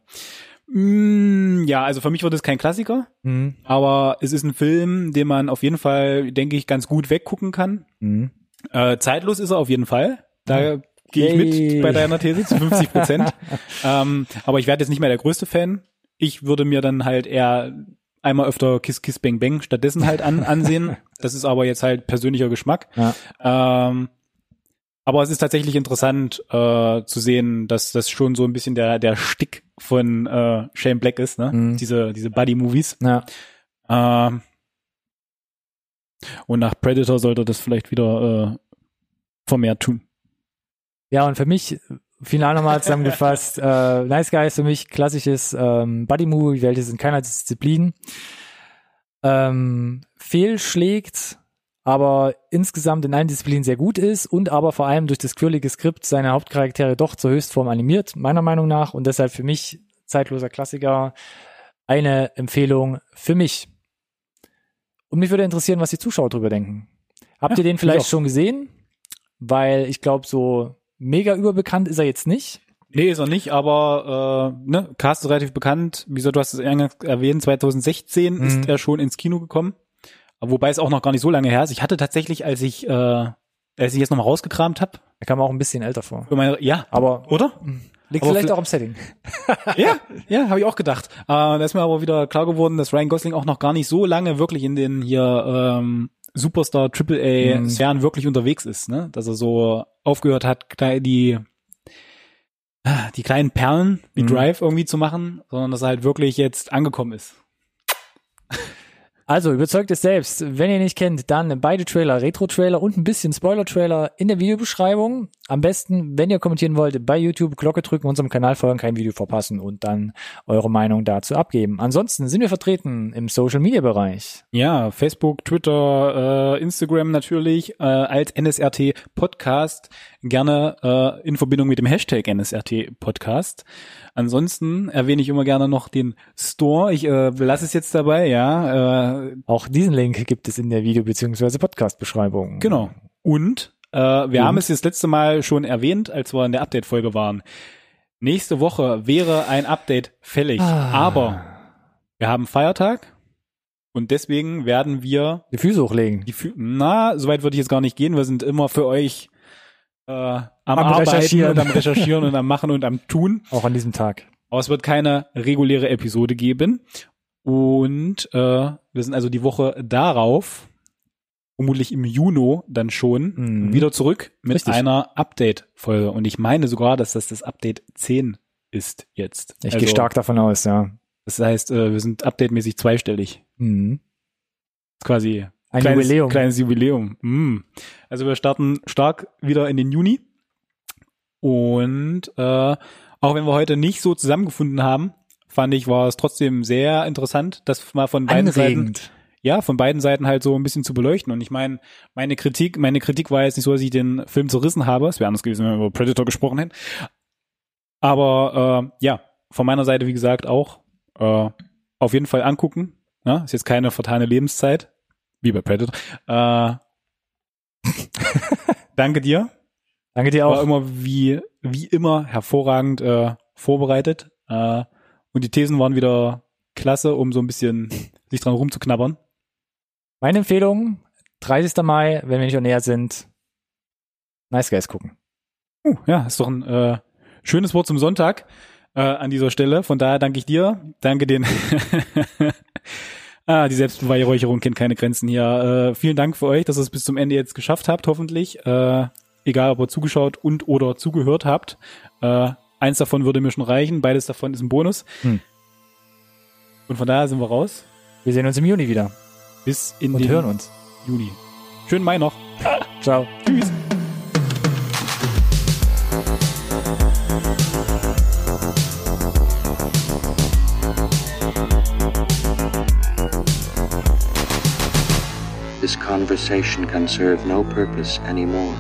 Mm, ja, also für mich wird es kein Klassiker, Mhm. aber es ist ein Film, den man auf jeden Fall, denke ich, ganz gut weggucken kann. Mhm. Äh, zeitlos ist er auf jeden Fall. Da gehe ich Yay. mit bei deiner These zu 50 Prozent. ähm, aber ich werde jetzt nicht mehr der größte Fan. Ich würde mir dann halt eher einmal öfter Kiss Kiss Bang Bang stattdessen halt an, ansehen. Das ist aber jetzt halt persönlicher Geschmack. Ja. Ähm, aber es ist tatsächlich interessant äh, zu sehen, dass das schon so ein bisschen der der Stick von äh, Shane Black ist, ne? Mhm. Diese diese Buddy Movies. ja. Ähm, und nach Predator sollte das vielleicht wieder äh, vermehrt tun. Ja, und für mich, final nochmal zusammengefasst, äh, Nice Guys für mich klassisches ähm, Buddy-Movie, welches in keiner Disziplin ähm, fehlschlägt, aber insgesamt in allen Disziplinen sehr gut ist und aber vor allem durch das quirlige Skript seine Hauptcharaktere doch zur Höchstform animiert, meiner Meinung nach, und deshalb für mich zeitloser Klassiker, eine Empfehlung für mich. Und mich würde interessieren, was die Zuschauer drüber denken. Habt Ja, ihr den vielleicht schon gesehen? Weil ich glaube, so mega überbekannt ist er jetzt nicht. Nee, ist er nicht, aber äh, ne, Cast ist relativ bekannt. Wie gesagt, du hast es eingangs erwähnt, 2016 Mhm. ist er schon ins Kino gekommen. Aber Wobei es auch noch gar nicht so lange her ist. Ich hatte tatsächlich, als ich, äh, als ich jetzt nochmal rausgekramt habe, Er kam auch ein bisschen älter vor. ja, Aber oder? liegt Aber vielleicht auch am Setting. ja, ja, habe ich auch gedacht. Äh, da ist mir aber wieder klar geworden, dass Ryan Gosling auch noch gar nicht so lange wirklich in den hier ähm, Superstar AAA Mhm. Sphären wirklich unterwegs ist, ne? Dass er so aufgehört hat, die die kleinen Perlen wie Mhm. Drive irgendwie zu machen, sondern dass er halt wirklich jetzt angekommen ist. Also überzeugt es selbst. Wenn ihr nicht kennt, dann beide Trailer, Retro-Trailer und ein bisschen Spoiler-Trailer in der Videobeschreibung. Am besten, wenn ihr kommentieren wollt, bei YouTube Glocke drücken, unserem Kanal folgen, kein Video verpassen und dann eure Meinung dazu abgeben. Ansonsten sind wir vertreten im Social-Media-Bereich. Ja, Facebook, Twitter, äh, Instagram natürlich äh, als NSRT Podcast gerne äh, in Verbindung mit dem Hashtag NSRT Podcast. Ansonsten erwähne ich immer gerne noch den Store. Ich äh, lasse es jetzt dabei, ja. Äh, Auch diesen Link gibt es in der Video- bzw. Podcast-Beschreibung. genau. Und äh, wir Und? haben es das letzte Mal schon erwähnt, als wir in der Update-Folge waren. Nächste Woche wäre ein Update fällig, Ah. aber wir haben Feiertag und deswegen werden wir Die Füße hochlegen. die Fü na, soweit würde ich jetzt gar nicht gehen. Wir sind immer für euch äh, am, Am Arbeiten Recherchieren. und am Recherchieren und am Machen und am Tun. Auch an diesem Tag. Aber es wird keine reguläre Episode geben. Und äh, wir sind also die Woche darauf, vermutlich im Juni dann schon, Mhm. wieder zurück mit Richtig. einer Update-Folge. Und ich meine sogar, dass das das Update 10 ist jetzt. Ich also, gehe stark davon aus, ja. Das heißt, äh, wir sind updatemäßig zweistellig. Mhm. quasi Ein kleines, Jubiläum. Kleines Jubiläum. Mm. Also wir starten stark wieder in den Juni. Und äh, auch wenn wir heute nicht so zusammengefunden haben, fand ich, war es trotzdem sehr interessant, das mal von beiden Seiten. Ja, von beiden Seiten halt so ein bisschen zu beleuchten. Und ich meine, meine Kritik, meine Kritik war jetzt nicht so, dass ich den Film zerrissen habe. Es wäre anders gewesen, wenn wir über Predator gesprochen hätten. Aber äh, ja, von meiner Seite, wie gesagt, auch äh, auf jeden Fall angucken. Ja, ist jetzt keine vertane Lebenszeit, wie bei Predator. Äh, danke dir. Danke dir War auch. immer wie, wie immer hervorragend äh, vorbereitet. Äh, und die Thesen waren wieder klasse, um so ein bisschen sich dran rumzuknabbern. Meine Empfehlung, 30. Mai, wenn wir nicht air sind, Nice Guys gucken. Uh, ja, ist doch ein äh, schönes Wort zum Sonntag äh, an dieser Stelle. Von daher danke ich dir. Danke den. ah, die Selbstbeweihräucherung kennt keine Grenzen hier. Äh, vielen Dank für euch, dass ihr es bis zum Ende jetzt geschafft habt, hoffentlich. Äh, egal, ob ihr zugeschaut und oder zugehört habt. Äh, eins davon würde mir schon reichen. Beides davon ist ein Bonus. Hm. Und von daher sind wir raus. Wir sehen uns im Juni wieder Bis in und den hören uns. Juni. Schönen Mai noch. Ciao. Tschüss. This conversation can serve no purpose anymore.